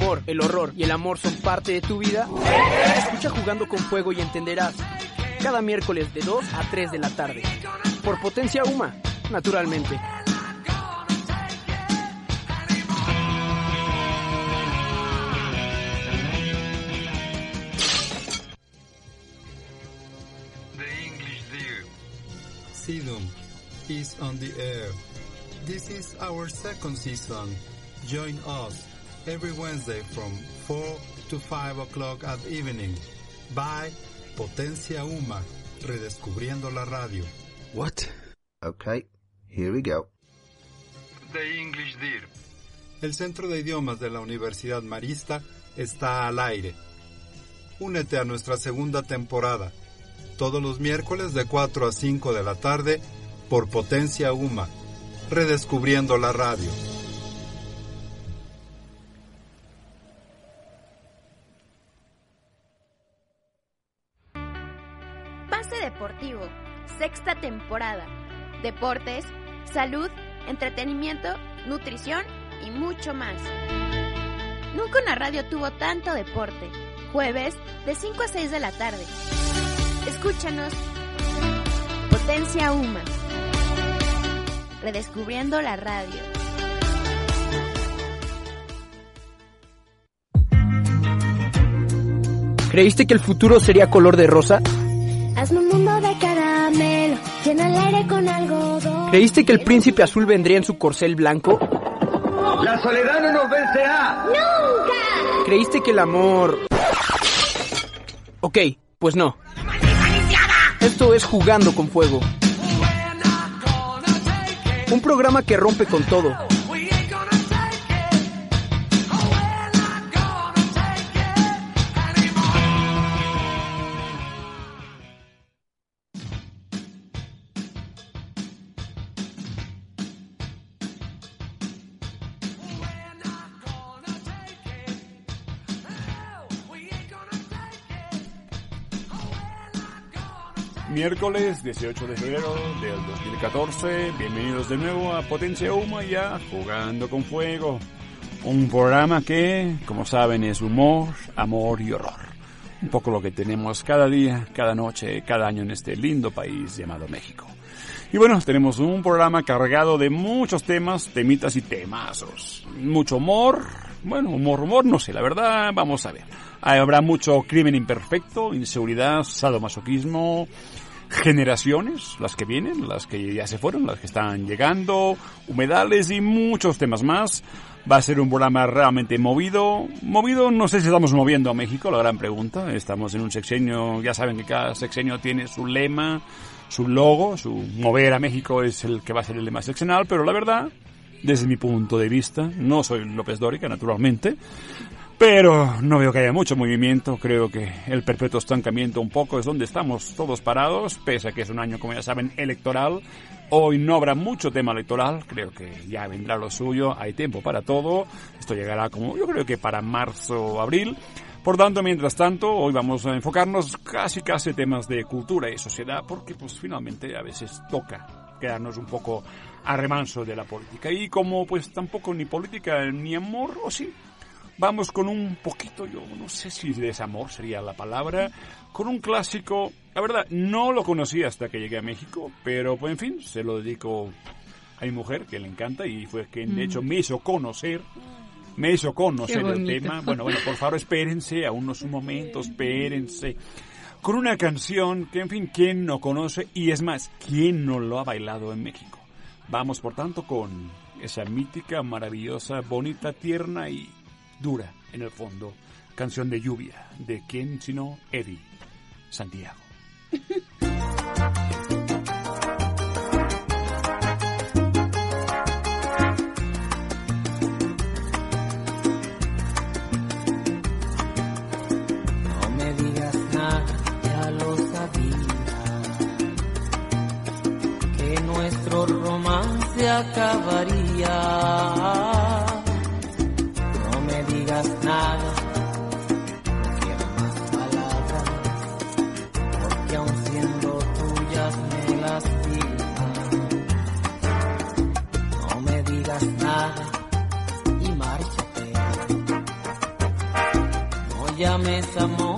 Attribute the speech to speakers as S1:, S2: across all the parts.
S1: Humor, el horror y el amor son parte de tu vida, escucha Jugando con Fuego y entenderás. Cada miércoles de 2 a 3 de la tarde. Por Potencia Uma, naturalmente.
S2: Sidum is on the air. This is our second season. Join us every Wednesday from 4 to 5 o'clock at evening by Potencia Uma, redescubriendo la radio.
S3: What? Okay, here we go.
S4: The English Deer.
S2: El Centro de Idiomas de la Universidad Marista está al aire. Únete a nuestra segunda temporada, todos los miércoles de 4 a 5 de la tarde por Potencia Uma, redescubriendo la radio.
S5: Sexta temporada. Deportes, salud, entretenimiento, nutrición y mucho más. Nunca una radio tuvo tanto deporte. Jueves de 5 a 6 de la tarde. Escúchanos. Potencia Uma. Redescubriendo la radio.
S1: ¿Creíste que el futuro sería color de rosa?
S6: Hazme un mundo de caramelo, llena el aire con algodón.
S1: ¿Creíste que el príncipe azul vendría en su corcel blanco?
S7: La soledad no nos vencerá.
S6: ¡Nunca!
S1: ¿Creíste que el amor... Ok, pues no. Esto es Jugando con Fuego. Un programa que rompe con todo.
S8: Miércoles 18 de febrero del 2014, bienvenidos de nuevo a Potencia Uma y a Jugando con Fuego. Un programa que, como saben, es humor, amor y horror. Un poco lo que tenemos cada día, cada noche, cada año en este lindo país llamado México. Y bueno, tenemos un programa cargado de muchos temas, temitas y temazos. Mucho humor, bueno, humor, humor, no sé, la verdad, vamos a ver. Habrá mucho crimen imperfecto, inseguridad, sadomasoquismo, generaciones, las que vienen, las que ya se fueron, las que están llegando, humedales y muchos temas más. Va a ser un programa realmente movido. Movido, no sé si estamos moviendo a México, la gran pregunta. Estamos en un sexenio, ya saben que cada sexenio tiene su lema, su logo, su mover a México es el que va a ser el lema seccional, pero la verdad, desde mi punto de vista, no soy López Dórica, naturalmente, pero no veo que haya mucho movimiento, creo que el perpetuo estancamiento un poco es donde estamos todos parados, pese a que es un año, como ya saben, electoral. Hoy no habrá mucho tema electoral, creo que ya vendrá lo suyo, hay tiempo para todo, esto llegará como yo creo que para marzo o abril. Por tanto, mientras tanto, hoy vamos a enfocarnos casi casi temas de cultura y sociedad, porque pues finalmente a veces toca quedarnos un poco a remanso de la política. Y como pues tampoco ni política ni amor, o sí, vamos con un poquito, yo no sé si desamor sería la palabra, con un clásico, la verdad, no lo conocí hasta que llegué a México, pero pues en fin, se lo dedico a mi mujer, que le encanta, y fue quien de hecho me hizo conocer, me hizo conocer el tema. Bueno, bueno, por favor, espérense, aún no es un momento, espérense. Con una canción que, en fin, ¿quién no conoce? Y es más, ¿quién no lo ha bailado en México? Vamos, por tanto, con esa mítica, maravillosa, bonita, tierna y dura en el fondo, canción de lluvia, de quien sino Eddie Santiago.
S9: acabaría. No me digas nada, no quiero más palabras, porque aun siendo tuyas me lastiman. No me digas nada y márchate, no llames amor.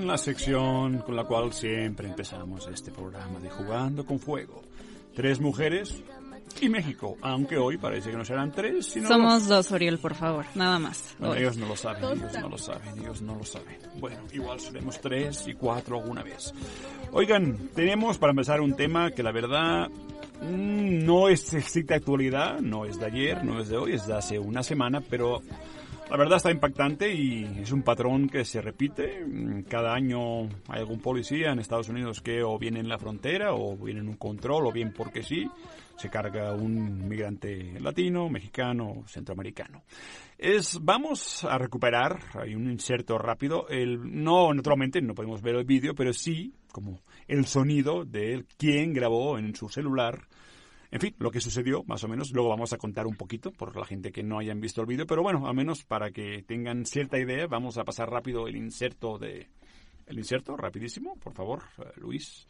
S9: en la
S8: sección con la cual siempre empezamos este programa de Jugando con Fuego. Tres mujeres y México, aunque hoy parece que no serán tres, sino...
S10: Somos dos, Oriol, por favor, nada más.
S8: Bueno, ellos no lo saben, ellos no lo saben, ellos no lo saben. Bueno, igual seremos tres y cuatro alguna vez. Oigan, tenemos para empezar un tema que la verdad mm, no es de actualidad, no es de ayer, no es de hoy, es de hace una semana, pero la verdad está impactante y es un patrón que se repite. Mm, Cada año hay algún policía en Estados Unidos que o viene en la frontera o viene en un control o bien porque sí, se carga un migrante latino, mexicano, centroamericano. Es, vamos a recuperar, hay un inserto rápido, el, no, naturalmente no podemos ver el vídeo, pero sí como el sonido de quién grabó en su celular en fin, lo que sucedió, más o menos, luego vamos a contar un poquito por la gente que no hayan visto el vídeo, pero bueno, al menos para que tengan cierta idea, vamos a pasar rápido el inserto de... El inserto, rapidísimo, por favor, eh, Luis.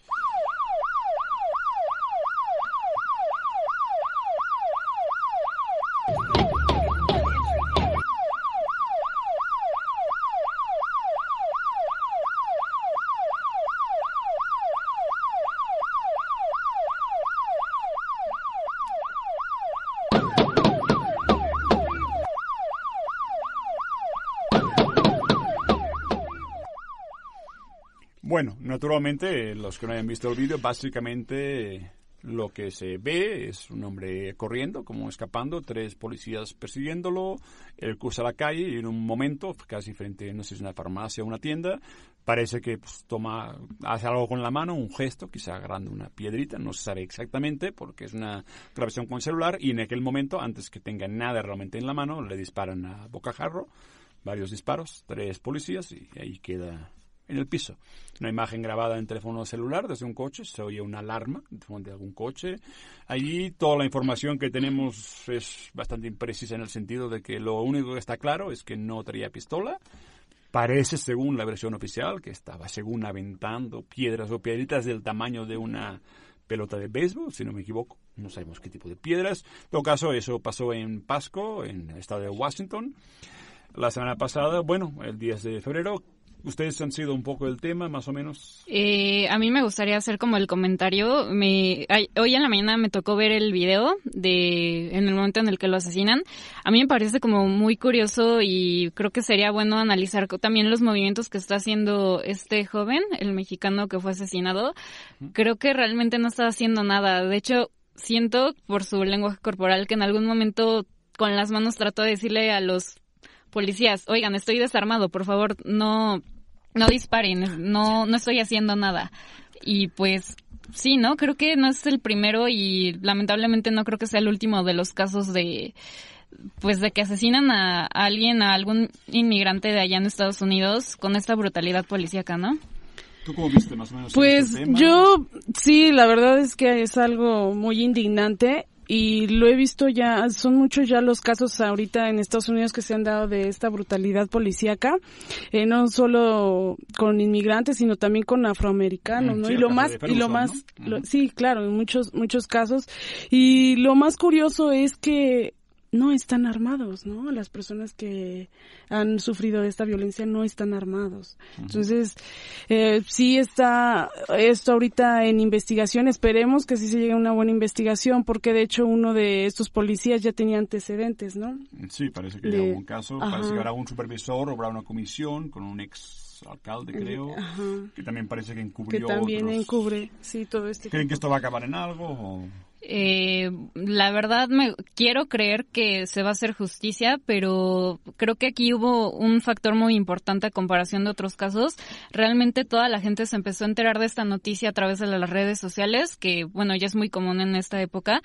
S8: Bueno, naturalmente, los que no hayan visto el vídeo, básicamente lo que se ve es un hombre corriendo, como escapando, tres policías persiguiéndolo, él cruza la calle y en un momento, casi frente, no sé si es una farmacia o una tienda, parece que pues, toma, hace algo con la mano, un gesto, quizá agarrando una piedrita, no se sabe exactamente porque es una grabación con celular y en aquel momento, antes que tenga nada realmente en la mano, le disparan a bocajarro, varios disparos, tres policías y ahí queda en el piso. Una imagen grabada en teléfono celular desde un coche, se oye una alarma de algún coche. Allí toda la información que tenemos es bastante imprecisa en el sentido de que lo único que está claro es que no traía pistola. Parece, según la versión oficial, que estaba, según aventando piedras o piedritas del tamaño de una pelota de béisbol, si no me equivoco. No sabemos qué tipo de piedras. En todo caso, eso pasó en Pasco, en el estado de Washington. La semana pasada, bueno, el 10 de febrero, Ustedes han sido un poco el tema, más o menos.
S10: Eh, a mí me gustaría hacer como el comentario. Me, ay, hoy en la mañana me tocó ver el video de en el momento en el que lo asesinan. A mí me parece como muy curioso y creo que sería bueno analizar también los movimientos que está haciendo este joven, el mexicano que fue asesinado. Creo que realmente no está haciendo nada. De hecho, siento por su lenguaje corporal que en algún momento con las manos trató de decirle a los policías, oigan, estoy desarmado, por favor, no, no disparen, no, no estoy haciendo nada. Y pues, sí, ¿no? Creo que no es el primero y lamentablemente no creo que sea el último de los casos de, pues de que asesinan a, alguien, a algún inmigrante de allá en Estados Unidos con esta brutalidad policíaca, ¿no?
S8: ¿Tú cómo viste más o menos?
S11: Pues
S8: este tema?
S11: yo, sí, la verdad es que es algo muy indignante y lo he visto ya, son muchos ya los casos ahorita en Estados Unidos que se han dado de esta brutalidad policíaca, eh, no solo con inmigrantes, sino también con afroamericanos,
S8: Mm,
S11: ¿no?
S8: sí,
S11: y lo más, y lo
S8: ¿no?
S11: más, lo- sí, claro, en muchos, muchos casos. Y lo más curioso es que no están armados, ¿no? Las personas que han sufrido de esta violencia no están armados. Entonces, eh, sí está esto ahorita en investigación. Esperemos que sí se llegue a una buena investigación, porque de hecho uno de estos policías ya tenía antecedentes, ¿no?
S8: Sí, parece que
S11: de-
S8: hay algún caso.
S11: Ajá.
S8: Parece que habrá un supervisor, habrá una comisión con un ex alcalde, creo,
S11: Ajá.
S8: que también parece que
S11: Que
S8: encubrió
S11: también
S8: otros.
S11: encubre, sí, todo este.
S8: ¿Creen que esto va a acabar en algo? o-
S10: Eh, la verdad me quiero creer que se va a hacer justicia, pero creo que aquí hubo un factor muy importante a comparación de otros casos. Realmente toda la gente se empezó a enterar de esta noticia a través de las redes sociales, que bueno, ya es muy común en esta época.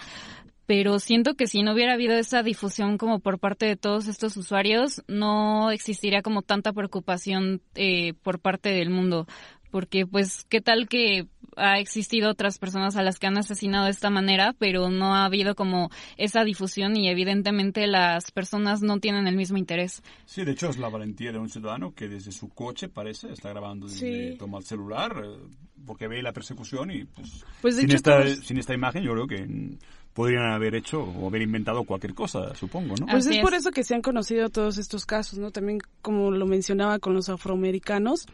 S10: Pero siento que si no hubiera habido esa difusión como por parte de todos estos usuarios, no existiría como tanta preocupación eh, por parte del mundo. Porque pues, ¿qué tal que ha existido otras personas a las que han asesinado de esta manera, pero no ha habido como esa difusión y evidentemente las personas no tienen el mismo interés.
S8: Sí, de hecho es la valentía de un ciudadano que desde su coche, parece, está grabando, desde,
S11: Sí.
S8: toma el celular, eh, porque ve la persecución y pues,
S11: Pues,
S8: sin,
S11: hecho,
S8: esta, sin esta imagen yo creo que podrían haber hecho o haber inventado cualquier cosa, supongo, ¿no?
S11: Pues es, por eso que se han conocido todos estos casos, ¿no? También, como lo mencionaba con los afroamericanos,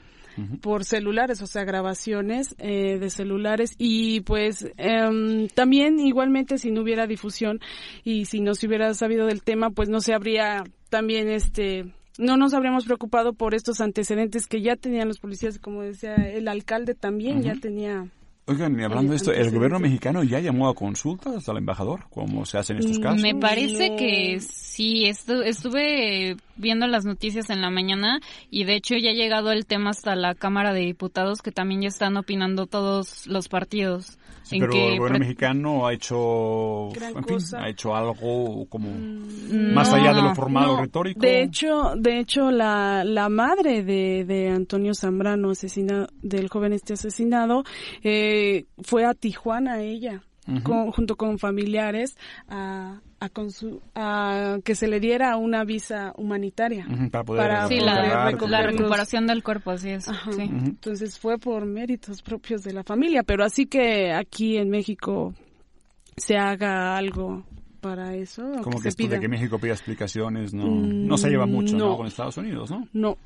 S11: por celulares, o sea, grabaciones eh, de celulares. Y pues em, también igualmente si no hubiera difusión y si no se hubiera sabido del tema, pues no se habría también este no nos habríamos preocupado por estos antecedentes que ya tenían los policías, como decía el alcalde también ya tenía
S8: Oigan, y hablando de esto, ¿el gobierno mexicano ya llamó a consultas al embajador, como se hace en estos casos?
S10: Me parece que sí, estu- estuve viendo las noticias en la mañana y de hecho ya ha llegado el tema hasta la Cámara de Diputados que también ya están opinando todos los partidos.
S8: Sí,
S10: en
S8: pero
S10: que
S8: el gobierno
S10: pre-
S8: mexicano ha hecho, en fin, ha hecho algo como
S10: Mm,
S8: más allá de lo formal o
S11: No,
S8: retórico.
S11: De hecho, de hecho la, la madre de, de Antonio Zambrano, asesinado, del joven este asesinado, eh, fue a Tijuana ella, con- junto con familiares, a, a, consu- a que se le diera una visa humanitaria.
S8: Para poder
S11: para
S10: Sí,
S11: poder
S10: la,
S11: recoger
S10: la
S11: los-
S10: recuperación del cuerpo, así es.
S11: Ajá.
S10: sí.
S11: Entonces fue por méritos propios de la familia, pero así que aquí en México se haga algo para eso.
S8: Como
S11: que
S8: que
S11: se
S8: esto
S11: pida.
S8: de que México pida explicaciones no,
S11: Mm,
S8: no se lleva mucho ¿no?
S11: no.
S8: con Estados Unidos, ¿no?
S11: No.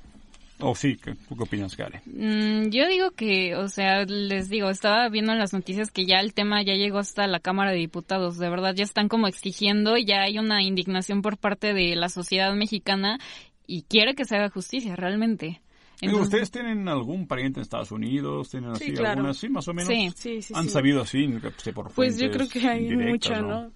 S8: O sí, ¿qué, ¿tú qué opinas, Gale?
S10: Mm, yo digo que, o sea, les digo, estaba viendo en las noticias que ya el tema ya llegó hasta la Cámara de Diputados, de verdad ya están como exigiendo, ya hay una indignación por parte de la sociedad mexicana y quiere que se haga justicia realmente.
S8: Digo,
S10: Entonces-
S8: ¿Ustedes tienen algún pariente en Estados Unidos? ¿Tienen así
S11: Sí, claro.
S8: alguna así, más o menos?
S10: Sí.
S11: Sí, sí,
S8: ¿Han
S11: sí.
S8: sabido así? que sé, por
S11: Pues yo creo que hay mucha, ¿no?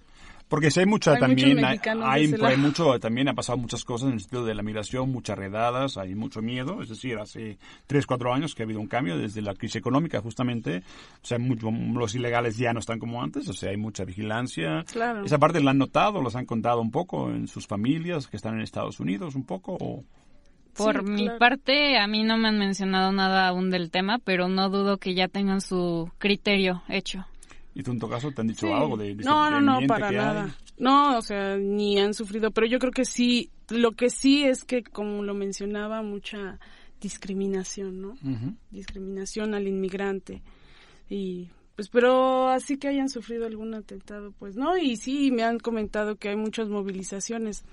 S8: Porque si hay mucha
S11: Hay
S8: también, hay, hay, mucho, también ha pasado muchas cosas en el sentido de la migración, muchas redadas, hay mucho miedo, es decir, hace tres, cuatro años que ha habido un cambio desde la crisis económica justamente, o sea, mucho- los ilegales ya no están como antes, o sea, hay mucha vigilancia.
S11: Claro.
S8: Esa parte la han notado, los han contado un poco en sus familias que están en Estados Unidos, un poco, o...
S10: Por
S11: Sí,
S10: mi
S11: claro.
S10: parte, a mí no me han mencionado nada aún del tema, pero no dudo que ya tengan su criterio hecho.
S8: ¿Y tú en tu caso te han dicho
S11: Sí.
S8: algo de, de
S11: no,
S8: este
S11: no, no,
S8: ambiente
S11: para
S8: que hay?
S11: nada. No, o sea, ni han sufrido, pero yo creo que sí, lo que sí es que, como lo mencionaba, mucha discriminación, ¿no?
S8: Ujú.
S11: Discriminación al inmigrante. Y, pues, pero así que hayan sufrido algún atentado, pues no, y sí, me han comentado que hay muchas movilizaciones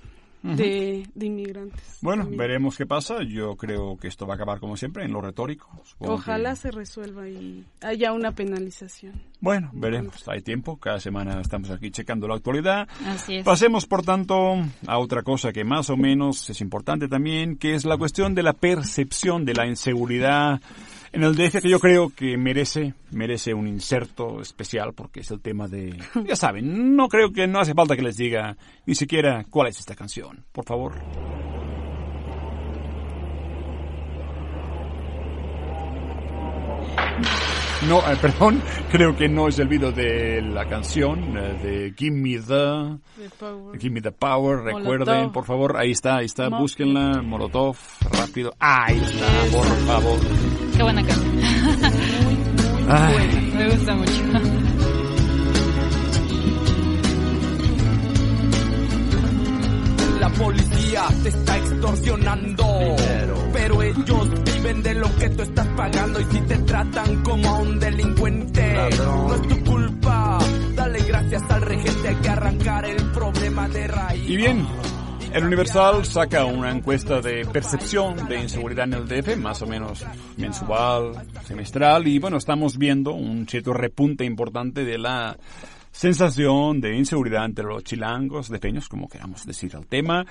S11: de, de inmigrantes.
S8: Bueno,
S11: también.
S8: veremos qué pasa. Yo creo que esto va a acabar como siempre en lo retórico.
S11: Ojalá
S8: que-
S11: se resuelva y haya una penalización.
S8: Bueno, veremos. Hay tiempo. Cada semana estamos aquí checando la actualidad.
S10: Así es.
S8: Pasemos, por tanto, a otra cosa que más o menos es importante también, que es la cuestión de la percepción de la inseguridad en el DF, que yo creo que merece, merece un inserto especial, porque es el tema de... Ya saben, no creo que no hace falta que les diga ni siquiera cuál es esta canción. Por favor. No, eh, perdón, creo que no es el video de la canción eh, de Give Me the,
S11: power.
S8: Give Me the Power.
S11: Molotov.
S8: Recuerden, por favor, ahí está, ahí está,
S11: Mo-
S8: búsquenla, Molotov, rápido. Ahí está, por favor.
S10: Qué buena canción.
S8: Ay.
S10: Me gusta mucho.
S9: La policía te está extorsionando. Pero ellos viven de lo que tú estás pagando. Y si te tratan como a un delincuente, no es tu culpa. Dale gracias al regente, hay que arrancar el problema de raíz.
S8: Y bien, el Universal saca una encuesta de percepción de inseguridad en el DF, más o menos mensual, semestral, y bueno, estamos viendo un cierto repunte importante de la sensación de inseguridad entre los chilangos, defeños, como queramos decir al tema.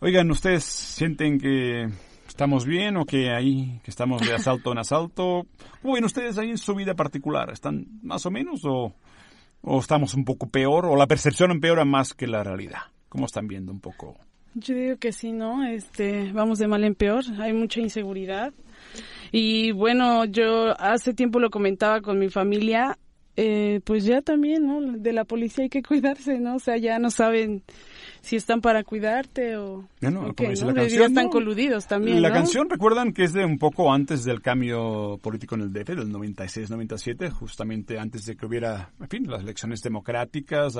S8: Oigan, ¿ustedes sienten que estamos bien o que ahí, que estamos de asalto en asalto? ¿Cómo ven ustedes ahí en su vida particular? ¿Están más o menos o, o estamos un poco peor o la percepción empeora más que la realidad? ¿Cómo están viendo un poco?
S11: Yo digo que sí, ¿no? Este, vamos de mal en peor, hay mucha inseguridad. Y bueno, yo hace tiempo lo comentaba con mi familia, eh, pues ya también, ¿no? De la policía hay que cuidarse, ¿no? O sea, ya no saben si están para cuidarte o,
S8: Ya no,
S11: o
S8: como dice
S11: ¿no?
S8: la
S11: Ya
S8: canción,
S11: están
S8: ¿no?
S11: coludidos también,
S8: La
S11: ¿no?
S8: canción, recuerdan que es de un poco antes del cambio político en el DF, del 96-97, justamente antes de que hubiera, en fin, las elecciones democráticas.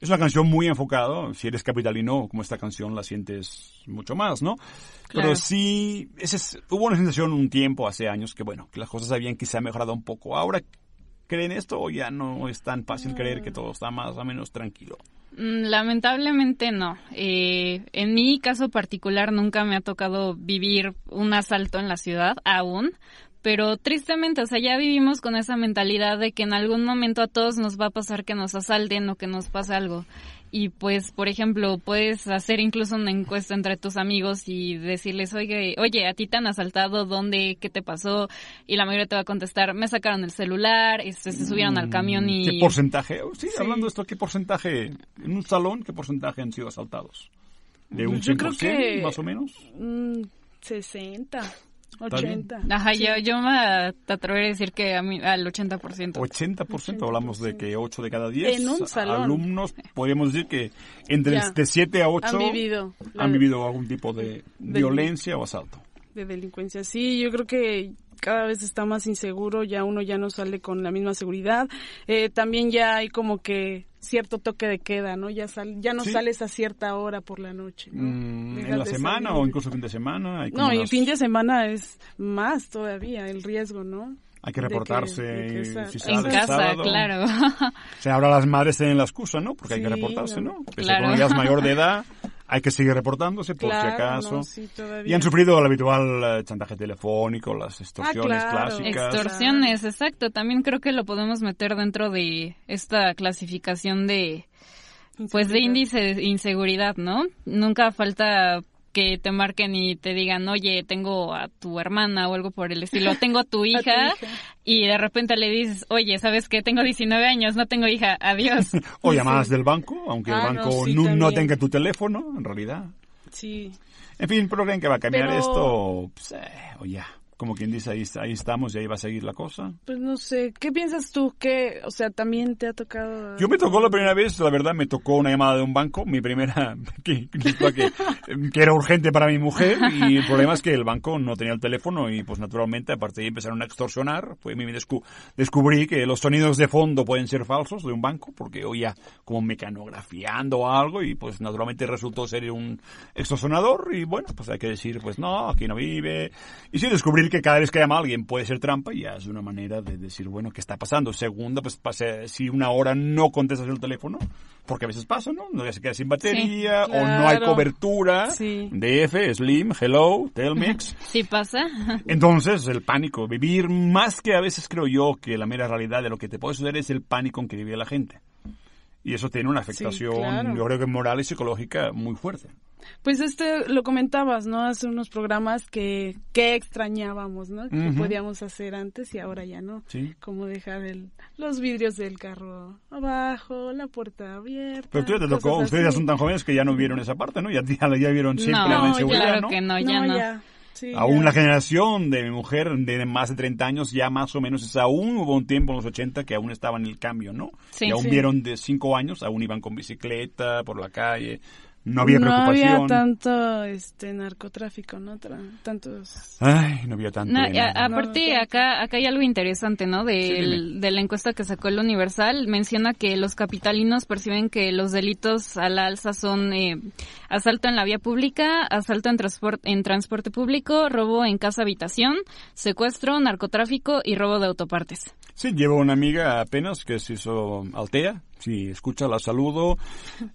S8: Es una canción muy enfocada, si eres capitalino, como esta canción la sientes mucho más, ¿no? Pero sí, ese es- hubo una sensación un tiempo, hace años, que bueno, que las cosas habían quizá mejorado un poco. Ahora, creen esto o ya no es tan fácil creer que todo está más o menos tranquilo?
S10: Mm, Lamentablemente no. Eh, en mi caso particular nunca me ha tocado vivir un asalto en la ciudad aún, pero tristemente, o sea, ya vivimos con esa mentalidad de que en algún momento a todos nos va a pasar que nos asalten o que nos pase algo. Y pues, por ejemplo, puedes hacer incluso una encuesta entre tus amigos y decirles, oye, oye, a ti te han asaltado, ¿dónde? ¿Qué te pasó? Y la mayoría te va a contestar, me sacaron el celular, este, se subieron al camión y...
S8: Mm, ¿Qué porcentaje? Sí, hablando de esto, ¿qué porcentaje, en un salón, qué porcentaje han sido asaltados? ¿De un
S11: Yo creo
S8: 100%
S11: que-
S8: más o menos?
S11: Mm, 60,
S8: bien.
S11: 80.
S10: Ajá,
S11: Sí.
S10: yo, yo me atrevería a decir que a mí, al 80%.
S8: 80%, hablamos de que 8 de cada 10
S11: En un salón.
S8: alumnos, podríamos decir que entre
S11: Ya.
S8: de 7 a 8
S11: Han vivido la-
S8: han vivido algún tipo de violencia o asalto.
S11: de delincuencia. Sí, yo creo que cada vez está más inseguro, ya uno ya no sale con la misma seguridad. Eh, también ya hay como que cierto toque de queda, ¿no? Ya sal, ya no
S8: Sí.
S11: sales a cierta hora por la noche. ¿no?
S8: Mm, en la semana
S11: salir.
S8: o incluso fin de semana. Hay, como
S11: No, y fin de semana es más todavía el riesgo, ¿no?
S8: hay que
S11: de que-
S8: reportarse
S11: de que esa-
S8: si
S10: En
S8: sale
S10: casa,
S8: sábado.
S10: claro.
S8: O sea, ahora las madres tienen la excusa, ¿no? Porque hay que
S11: Sí,
S8: reportarse,
S11: no.
S8: ¿no? Pese a que
S10: Claro.
S8: cuando ya es mayor de edad, hay que seguir reportándose por
S11: Claro,
S8: si acaso.
S11: no, sí, todavía.
S8: y han sufrido el habitual eh, chantaje telefónico, las extorsiones
S11: Ah, claro.
S8: clásicas.
S10: Extorsiones, exacto. También creo que lo podemos meter dentro de esta clasificación de, pues, de índice de inseguridad, ¿no? Nunca falta que te marquen y te digan, oye, tengo a tu hermana o algo por el estilo, tengo a tu hija,
S11: hija.
S10: y de repente le dices, oye, ¿sabes qué? Tengo 19 años, no tengo hija, adiós.
S8: O llamadas del banco, aunque
S11: Ah,
S8: el
S11: no,
S8: banco
S11: sí,
S8: no, no tenga tu teléfono, en realidad.
S11: Sí.
S8: En fin, pero creen que va a cambiar
S11: Pero-
S8: esto, pues, eh, o ya. Como quien dice, ahí, ahí estamos y ahí va a seguir la cosa.
S11: Pues no sé, ¿qué piensas tú? que O sea, también te ha tocado...
S8: Yo me tocó la primera vez, la verdad, me tocó una llamada de un banco, mi primera, que, que, que- era urgente para mi mujer, y el problema es que el banco no tenía el teléfono y pues naturalmente, aparte de ahí empezaron a extorsionar, pues me descu- descubrí que los sonidos de fondo pueden ser falsos de un banco, porque oía como mecanografiando o algo y pues naturalmente resultó ser un extorsionador y bueno, pues hay que decir, pues no, aquí no vive. Y sí que cada vez que llama a alguien puede ser trampa y ya es una manera de decir, bueno, ¿qué está pasando? Segunda, pues pase, si una hora no contestas el teléfono, porque a veces pasa, ¿no? No se queda sin batería
S11: Sí,
S8: o no hay
S11: claro.
S8: cobertura.
S11: Sí.
S8: DF, Slim, Hello, Telmex.
S10: ¿Sí pasa?
S8: Entonces, el pánico, vivir más que a veces creo yo que la mera realidad de lo que te puede suceder es el pánico en que vive la gente. Y eso tiene una afectación,
S11: claro.
S8: yo creo que moral y psicológica muy fuerte.
S11: Pues este, lo comentabas, ¿no? Hace unos programas que, que extrañábamos, ¿no? Que podíamos hacer antes y ahora ya no.
S8: Sí.
S11: Como dejar el, los vidrios del carro abajo, la puerta abierta.
S8: Pero tú ya te tocó, ustedes ya son tan jóvenes que ya no vieron esa parte, ¿no? Ya, ya, ya vieron siempre
S10: No,
S8: la inseguridad,
S10: claro
S8: ¿no?
S10: que no, ya no.
S11: ya. Sí,
S8: Aún
S11: ya.
S8: la generación de mi mujer de más de 30 años ya más o menos es aún hubo un tiempo en los 80 que aún estaba en el cambio, ¿no?
S10: Sí.
S8: y aún
S11: Sí.
S8: vieron de 5 años, aún iban con bicicleta por la calle, no había
S11: no
S8: preocupación.
S11: había tanto este narcotráfico, ¿no? Tra- tantos...
S8: Ay, no había tanto.
S10: No,
S8: de
S10: a- aparte,
S11: No,
S10: acá, acá hay algo interesante, ¿no?
S8: Sí, dime.
S10: de la encuesta que sacó el Universal. Menciona que los capitalinos perciben que los delitos a la alza son eh, asalto en la vía pública, asalto en, transporte en transporte público, robo en casa habitación, secuestro, narcotráfico y robo de autopartes.
S8: Sí, llevo una amiga apenas que se hizo Altea. Si escucha, la saludo.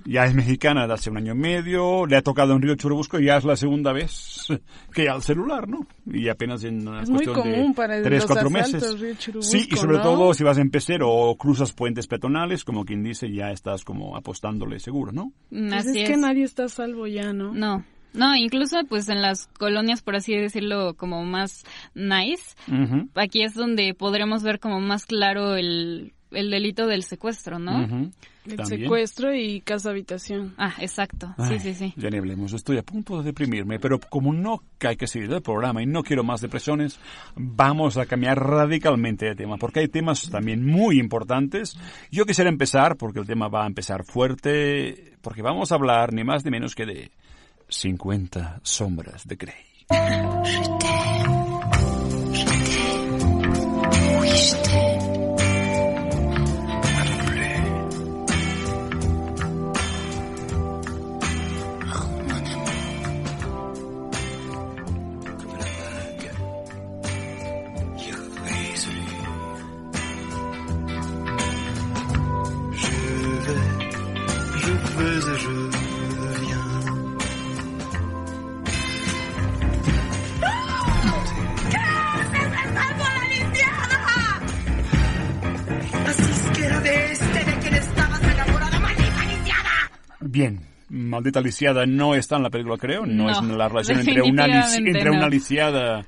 S8: Ya es mexicana de hace un año y medio. Le ha tocado en Río Churubusco y ya es la segunda vez que al celular, ¿no? Y apenas en una
S11: Es muy
S8: cuestión
S11: común
S8: de
S11: para
S8: tres,
S11: los
S8: cuatro meses.
S11: Río
S8: sí, y sobre
S11: ¿no?
S8: todo si vas en pecero o cruzas puentes peatonales, como quien dice, ya estás como apostándole seguro, ¿no?
S10: Mm,
S11: Pues es, que nadie está a salvo ya, ¿no?
S10: No. No, incluso pues en las colonias, por así decirlo, como más nice, aquí es donde podremos ver como más claro el, el delito del secuestro, ¿no?
S11: El
S8: También.
S11: secuestro y casa habitación.
S10: Ah, exacto.
S8: Ay,
S10: sí, sí, sí.
S8: Ya ni hablemos, estoy a punto de deprimirme, pero como no hay que seguir el programa y no quiero más depresiones, vamos a cambiar radicalmente de tema, porque hay temas también muy importantes. Yo quisiera empezar, porque el tema va a empezar fuerte, porque vamos a hablar ni más ni menos que de 50 sombras de Grey. Je Maldita lisiada no está en la película, creo. No,
S10: No,
S8: es la relación entre una, entre
S10: no.
S8: una lisiada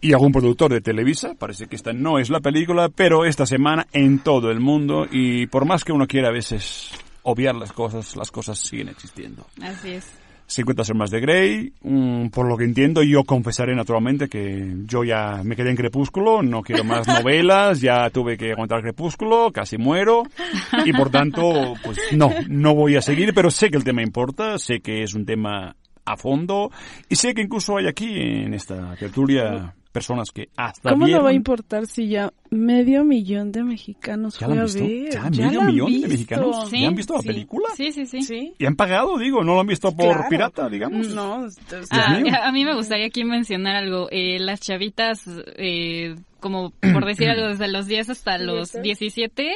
S8: y algún productor de Televisa. Parece que esta no es la película, pero esta semana en todo el mundo y por más que uno quiera a veces obviar las cosas, las cosas siguen existiendo.
S10: Así es.
S8: 50 sombras de Grey, mm, por lo que entiendo, yo confesaré naturalmente que yo ya me quedé en Crepúsculo, no quiero más novelas, ya tuve que aguantar Crepúsculo, casi muero, y por tanto, pues no, no voy a seguir, pero sé que el tema importa, sé que es un tema a fondo, y sé que incluso hay aquí en esta tertulia personas que hasta
S11: ¿Cómo no
S8: vieron...
S11: va a importar si ya medio millón de mexicanos
S8: ¿Ya
S11: fue
S8: la
S11: a
S8: han visto?
S11: ver?
S8: ¿Ya
S11: Ya
S8: medio
S11: la
S8: millón de
S11: visto.
S8: mexicanos? ¿Ya han visto la
S10: Sí.
S8: película?
S10: Sí, sí, sí.
S8: Y han pagado, digo, no lo han visto por
S11: Claro.
S8: pirata, digamos.
S11: No,
S10: Ah,
S8: mío.
S10: a mí me gustaría aquí mencionar algo. Eh, las chavitas, eh, como por decir algo, desde los 10 hasta los 17,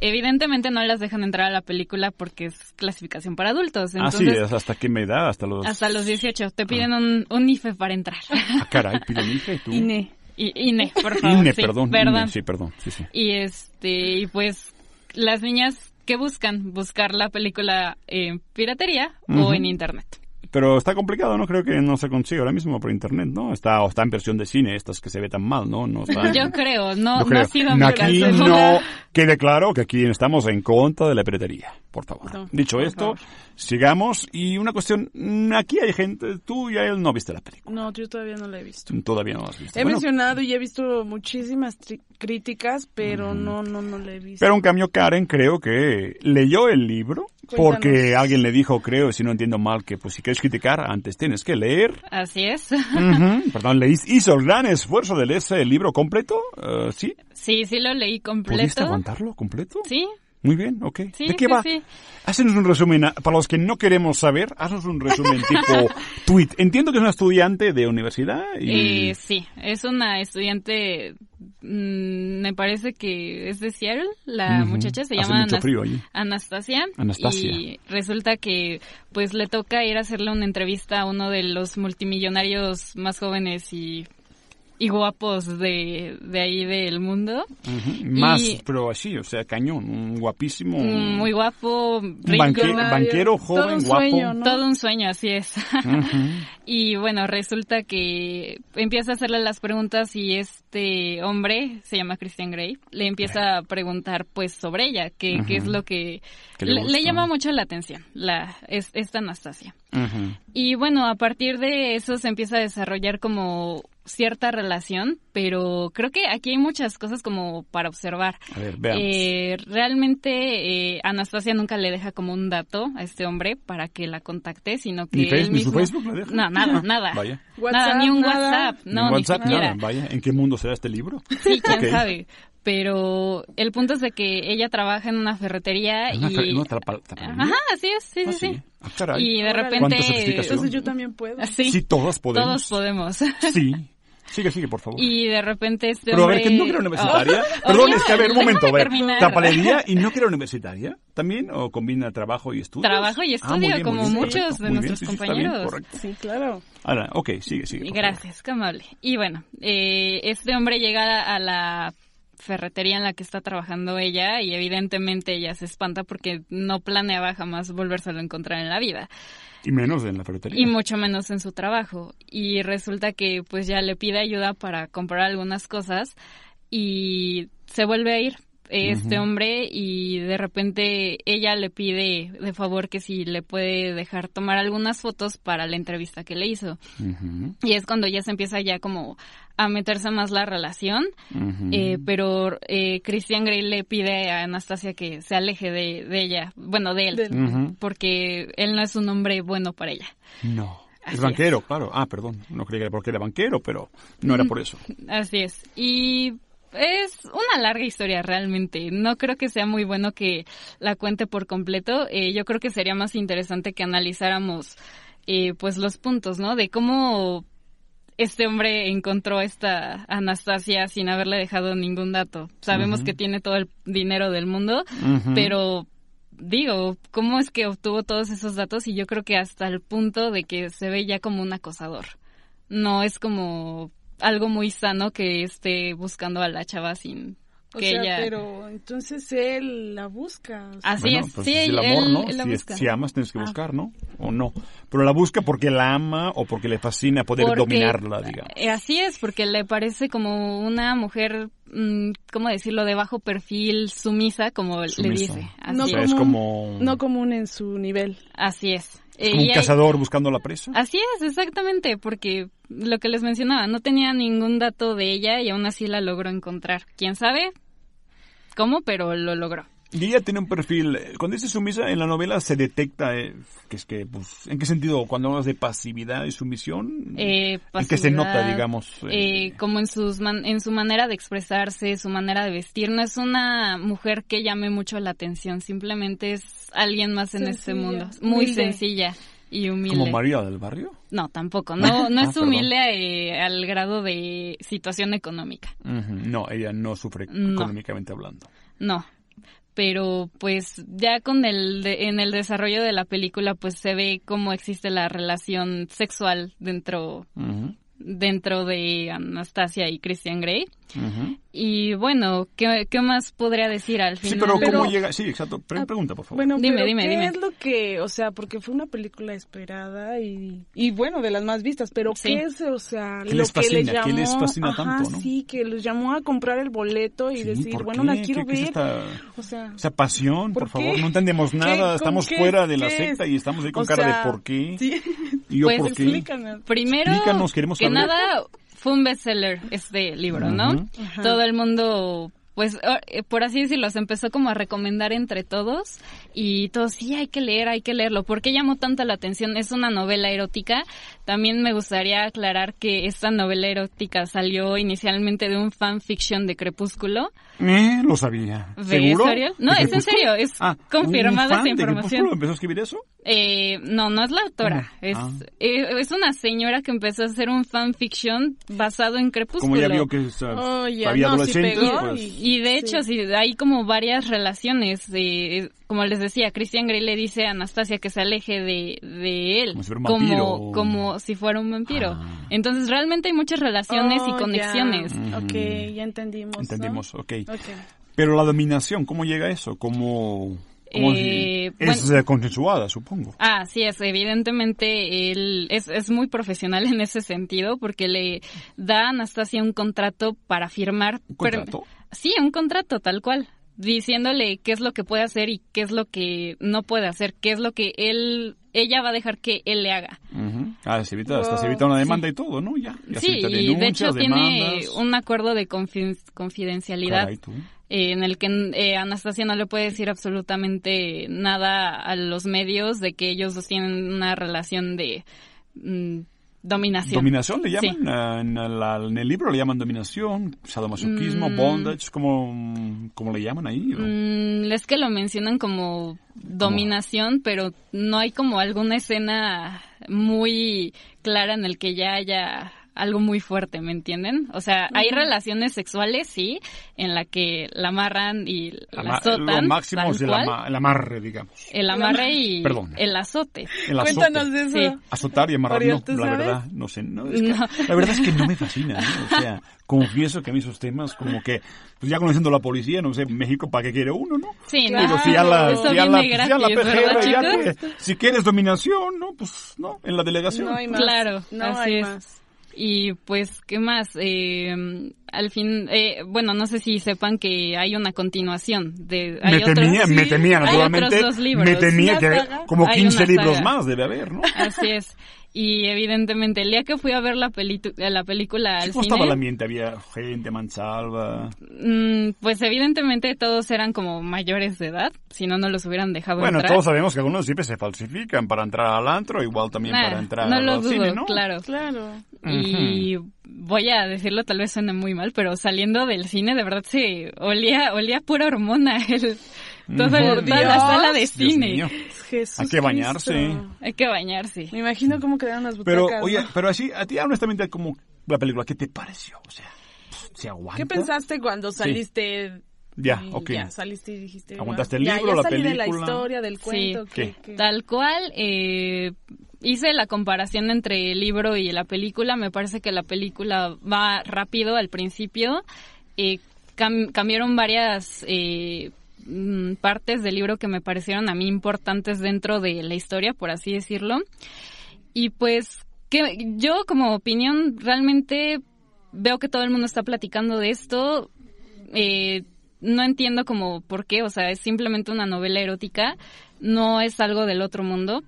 S10: evidentemente no las dejan entrar a la película porque es clasificación para adultos.
S8: ah, sí,
S10: Entonces,
S8: ¿hasta qué me da? Hasta los...
S10: hasta los 18 te piden un, un IFE para entrar.
S8: Ah, caray, pide mi hija y tú.
S10: INE. I- INE, por favor.
S8: INE,
S10: sí,
S8: perdón.
S10: perdón.
S8: INE, sí, perdón. Sí, sí.
S10: Y este, y pues las niñas, ¿qué buscan? Buscar la película en piratería
S8: Ujú.
S10: o en internet.
S8: Pero está complicado, ¿no? Creo que no se consigue ahora mismo por internet, ¿no? Está, o está en versión de cine, estas que se ve tan mal, ¿no? no está...
S10: Yo creo, no,
S8: Yo
S10: no ha sido mi
S8: Aquí
S10: caso.
S8: no quede claro que aquí estamos en contra de la piratería, por favor.
S11: No,
S8: Dicho
S11: por
S8: esto,
S11: favor.
S8: sigamos. Y una cuestión, aquí hay gente, tú y a él no viste la película.
S11: No, yo todavía no la he visto.
S8: Todavía no la has visto.
S11: He
S8: Bueno,
S11: mencionado y he visto muchísimas críticas, pero no, no, no la he visto.
S8: Pero en cambio Karen creo que leyó el libro porque
S11: Cuéntanos.
S8: alguien le dijo, creo, si no entiendo mal, que pues si quieres criticar antes tienes que leer.
S10: Así es.
S8: Ujú, Perdón, leí, hizo el gran esfuerzo de leerse el libro completo, eh, ¿sí?
S10: Sí, sí lo leí
S8: ¿Pudiste
S10: completo.
S8: aguantarlo completo?
S10: Sí,
S8: Muy bien, ok.
S10: sí,
S8: ¿De qué
S10: sí,
S8: va?
S10: sí.
S8: Un resumen, para los que no queremos saber, haznos un resumen tipo tweet. Entiendo que es una estudiante de universidad y...
S10: Eh, sí, es una estudiante, mm, me parece que es de Seattle, la muchacha se
S8: Hace
S10: llama
S8: frío.
S10: Anastasia.
S8: Anastasia.
S10: Y resulta que pues le toca ir a hacerle una entrevista a uno de los multimillonarios más jóvenes y, y guapos de, de ahí del mundo.
S8: Más,
S10: y-
S8: pero así, o sea, cañón, un guapísimo...
S10: Muy guapo, rico.
S8: banque- banquero joven,
S11: Todo un
S8: guapo.
S11: sueño, ¿no?
S10: Todo un sueño, así es. Y bueno, resulta que empieza a hacerle las preguntas y este hombre, se llama Christian Grey, le empieza a preguntar pues sobre ella, qué, qué es lo que
S8: ¿Qué le
S10: le llama mucho la atención, la, es, esta Anastasia. Y bueno, a partir de eso se empieza a desarrollar como cierta relación, pero creo que aquí hay muchas cosas como para observar.
S8: A ver, veamos.
S10: Eh, realmente eh, Anastasia nunca le deja como un dato a este hombre para que la contacte, sino que
S8: ¿Ni
S10: él
S8: Facebook, ni su
S10: mismo...
S8: Facebook deja?
S10: No, nada, nada.
S8: Vaya.
S10: nada, ni un
S11: nada.
S10: WhatsApp, no,
S8: en
S10: ni
S8: WhatsApp, nada, vaya. ¿En qué mundo será este libro?
S10: Sí, quién sabe. Pero el punto es de que ella trabaja en una ferretería
S8: Una
S10: y...
S8: fer- no.
S10: Ajá, así es, sí,
S8: Ah,
S10: sí, sí.
S8: sí. Ah, caray.
S10: Y de
S11: Órale.
S10: repente...
S11: Entonces yo también puedo.
S10: Sí,
S8: Sí, todos podemos.
S10: todos podemos.
S8: Sí. Sigue, sigue, por favor.
S10: Y de repente este
S8: Pero a
S10: hombre...
S8: ver, que no era universitaria.
S10: Oh,
S8: Perdón, es que a ver, un momento, a ver.
S10: terminar.
S8: Tapalería y no que era universitaria también, o combina trabajo y estudios.
S10: Trabajo y
S8: Ah,
S10: estudio,
S8: bien, muy
S10: como
S8: bien,
S10: muchos
S8: correcto.
S10: de
S8: Muy bien,
S10: nuestros
S8: sí, sí, bien,
S10: compañeros.
S8: correcto.
S11: Sí, claro.
S8: Ahora, ok, sigue, sigue.
S10: Gracias, qué amable. Y bueno, eh, este hombre llega a la ferretería en la que está trabajando ella y evidentemente ella se espanta porque no planeaba jamás volvérselo a encontrar en la vida.
S8: Y menos en la ferretería.
S10: Y mucho menos en su trabajo. Y resulta que pues ya le pide ayuda para comprar algunas cosas y se vuelve a ir este hombre y de repente ella le pide de favor que si le puede dejar tomar algunas fotos para la entrevista que le hizo. Y es cuando ya se empieza ya como a meterse más la relación, eh, pero eh, Christian Grey le pide a Anastasia que se aleje de, de ella, bueno, de él, porque él no es un hombre bueno para ella.
S8: No.
S10: Así
S8: Es banquero, claro. Ah, perdón. No creía que era porque era banquero, pero no era por eso.
S10: Así es. Y es una larga historia realmente. No creo que sea muy bueno que la cuente por completo. Eh, yo creo que sería más interesante que analizáramos eh, pues los puntos, ¿no? De cómo este hombre encontró a esta Anastasia sin haberle dejado ningún dato. Sabemos que tiene todo el dinero del mundo, pero digo, ¿cómo es que obtuvo todos esos datos? Y yo creo que hasta el punto de que se ve ya como un acosador. No es como algo muy sano que esté buscando a la chava sin
S11: O
S10: que
S11: sea,
S10: ella...
S11: pero entonces él la busca. o sea.
S10: Así
S8: Bueno,
S10: es,
S8: pues
S10: sí,
S8: es el
S10: él-
S8: amor, ¿no?
S10: él la
S8: si, es-
S10: busca.
S8: si amas, tienes que
S10: Ah.
S8: buscar, ¿no? O no. Pero la busca porque la ama o porque le fascina poder
S10: Porque-
S8: dominarla, digamos.
S10: Eh, Así es, porque le parece como una mujer, mm, ¿cómo decirlo?, de bajo perfil, sumisa, como le dice. Así
S11: no,
S10: es
S8: como-
S11: no común en su nivel.
S10: Así es.
S8: Es
S10: Eh,
S8: un
S10: hay-
S8: cazador buscando la presa.
S10: Así es, exactamente, porque lo que les mencionaba, no tenía ningún dato de ella y aún así la logró encontrar. ¿Quién sabe cómo? Pero lo logró.
S8: Y ella tiene un perfil, cuando dice sumisa en la novela se detecta, eh, que es que, pues, ¿en qué sentido? Cuando hablas de pasividad y sumisión,
S10: Eh,
S8: ¿en qué se nota, digamos? eh,
S10: eh, como en sus man- en su manera de expresarse, su manera de vestir, no es una mujer que llame mucho la atención, simplemente es alguien más en este
S11: Sencilla,
S10: mundo, muy
S11: humilde.
S10: sencilla y humilde.
S8: como María del Barrio?
S10: No, tampoco, no, no
S8: Ah,
S10: es humilde eh, al grado de situación económica.
S8: No, ella no sufre
S10: No.
S8: económicamente hablando.
S10: No. Pero pues ya con el de- en el desarrollo de la película pues se ve cómo existe la relación sexual dentro dentro de Anastasia y Christian Grey.
S8: ujú.
S10: Y bueno, ¿qué, qué más podría decir al
S8: Sí,
S10: final?
S8: pero ¿cómo llega? Sí, exacto. Pre- pregunta, por favor.
S11: Bueno,
S10: Dime,
S11: pero
S10: dime,
S11: ¿qué
S10: dime.
S11: es lo que, o sea, porque fue una película esperada y, y bueno, de las más vistas, pero
S10: Sí.
S11: ¿qué es, o sea,
S8: ¿Qué
S11: lo
S8: les
S11: que les
S8: fascina?
S11: llamó,
S8: ¿Qué les fascina
S11: ajá,
S8: tanto, no?
S11: sí, que les llamó a comprar el boleto y
S8: Sí,
S11: decir,
S8: ¿por
S11: bueno, la quiero
S8: ¿Qué- qué es
S11: ver,
S8: esta-
S11: o sea,
S8: Esa pasión, por,
S11: ¿Por
S8: favor, no entendemos nada, estamos fuera de la
S11: ¿Qué
S8: secta
S11: es?
S8: y estamos ahí con
S11: O
S8: cara
S11: sea,
S8: de por qué.
S11: sí.
S8: Y yo
S10: Pues,
S8: por qué.
S11: explícanos.
S10: Primero,
S8: Explícanos, queremos
S10: que
S8: saber.
S10: Nada, fue un bestseller este libro, ¿no? Todo el mundo, pues, eh, por así decirlo, se empezó como a recomendar entre todos y todos, sí, hay que leer, hay que leerlo. ¿Por qué llamó tanto la atención? Es una novela erótica. También me gustaría aclarar que esta novela erótica salió inicialmente de un fanfiction de Crepúsculo.
S8: Eh, lo sabía.
S10: ¿De
S8: ¿Seguro?
S10: Ariel? No,
S8: ¿De
S10: es en serio, es
S8: Ah,
S10: confirmada
S8: ¿un fan
S10: esta
S8: de
S10: información.
S8: Crepúsculo empezó a escribir eso?
S10: Eh, no, no es la autora. Es,
S8: Ah.
S10: eh, es una señora que empezó a hacer un fanfiction basado en Crepúsculo.
S8: Como ya vio que es,
S11: Oh, ya,
S8: había
S11: no,
S8: adolescentes,
S11: pegó
S8: pues...
S11: y-
S10: Y de hecho, sí. hay como varias relaciones. eh, como les decía, Christian Grey le dice a Anastasia que se aleje de, de él.
S8: Como si fuera un vampiro.
S10: Como, como si fuera un vampiro.
S8: Ah.
S10: Entonces, realmente hay muchas relaciones y
S11: Oh,
S10: conexiones.
S11: ya. Ok, ya entendimos. ¿no?
S8: Entendimos, ok.
S11: Ok.
S8: Pero la dominación, ¿cómo llega a eso? ¿Cómo,
S10: Eh,
S8: es
S10: bueno-
S8: eh, consensuada, supongo?
S10: Ah, sí, es evidentemente él es, es muy profesional en ese sentido porque le da a Anastasia un contrato para firmar.
S8: ¿Un contrato?
S10: Sí, un contrato tal cual, diciéndole qué es lo que puede hacer y qué es lo que no puede hacer, qué es lo que él ella va a dejar que él le haga.
S8: Ah, se evita, hasta se evita una demanda y todo, ¿no? Ya, ya se
S10: sí,
S8: evita
S10: y de hecho tiene un acuerdo de confi- confidencialidad
S8: Caray, tú.
S10: eh, en el que eh, Anastasia no le puede decir absolutamente nada a los medios de que ellos dos tienen una relación de mm, dominación.
S8: Dominación le
S10: Sí.
S8: llaman, ah, en, la- en el libro le llaman dominación, sadomasoquismo,
S10: Mm.
S8: bondage, como, como le llaman ahí.
S10: Mm, es que lo mencionan como dominación, pero no hay como alguna escena muy clara en el que ya haya algo muy fuerte, ¿me entienden? O sea, hay relaciones sexuales, sí, en la que la amarran y la, azotan.
S8: lo máximo es el, ama- el amarre, digamos.
S10: El amarre y
S8: Perdón.
S10: el azote.
S8: El azote.
S11: Cuéntanos de eso.
S10: Sí.
S8: Azotar y amarrar, no,
S11: ¿tú
S8: la
S11: sabes?
S8: verdad, no sé. No, es que-
S10: No.
S8: La verdad es que no me fascina, ¿no? O sea, confieso que a mí esos temas, como que, pues ya conociendo la policía, no sé, México, ¿para qué quiere uno, no?
S10: Sí,
S11: Claro.
S8: Digo, si ya la, si ya
S10: viene
S8: la, si ya la
S10: gratis,
S8: PGR,
S10: ¿verdad,
S8: ya te- si quieres dominación, ¿no? Pues, no, en la delegación.
S11: No hay más.
S10: Claro,
S11: no
S10: así
S11: hay
S10: es.
S11: más.
S10: Y pues, ¿qué más? Eh, al fin, eh, bueno, no sé si sepan que hay una continuación de... Hay
S8: me
S10: otros-
S8: temía, me
S10: sí,
S8: temía,
S10: hay
S8: naturalmente.
S10: otros dos libros.
S8: Me temía que como
S10: Hay
S8: 15
S10: una
S8: libros más debe haber, ¿no?
S10: Así es. Y evidentemente, el día que fui a ver la, eh, la película al
S8: ¿Cómo
S10: cine...
S8: estaba el ambiente? Había gente mansalva.
S10: mm, pues evidentemente todos eran como mayores de edad, si no, no los hubieran dejado
S8: Bueno,
S10: entrar.
S8: todos sabemos que algunos siempre se falsifican para entrar al antro, igual también
S10: Nah,
S8: para entrar
S10: no
S8: al
S10: lo dudo,
S8: cine, ¿no?
S10: claro.
S11: Claro.
S10: Y voy a decirlo, tal vez suene muy mal, pero saliendo del cine, de verdad se olía, olía pura hormona el, toda la
S11: Dios.
S10: sala de
S8: Dios
S10: cine.
S8: mío.
S11: Jesús
S8: Hay que bañarse.
S11: Cristo.
S10: Hay que bañarse.
S11: Me imagino cómo quedaron las
S8: Pero,
S11: butacas.
S8: oye,
S11: ¿no?
S8: pero así, a ti honestamente, como la película, ¿qué te pareció? O sea, ¿se aguanta?
S11: ¿Qué pensaste cuando saliste?
S8: Ya, ok.
S11: Ya, saliste y dijiste...
S8: Aguantaste el
S11: ya-
S8: libro,
S11: ya
S8: la
S11: salí de la
S8: película.
S11: historia, del
S10: Sí.
S11: cuento.
S8: ¿Qué?
S11: que- que-
S10: Tal cual, eh, hice la comparación entre el libro y la película. Me parece que la película va rápido al principio. Eh, cam- cambiaron varias eh, mm, partes del libro que me parecieron a mí importantes dentro de la historia, por así decirlo. Y pues que yo como opinión realmente veo que todo el mundo está platicando de esto. Eh, no entiendo como por qué, o sea, es simplemente una novela erótica, no es algo del otro mundo.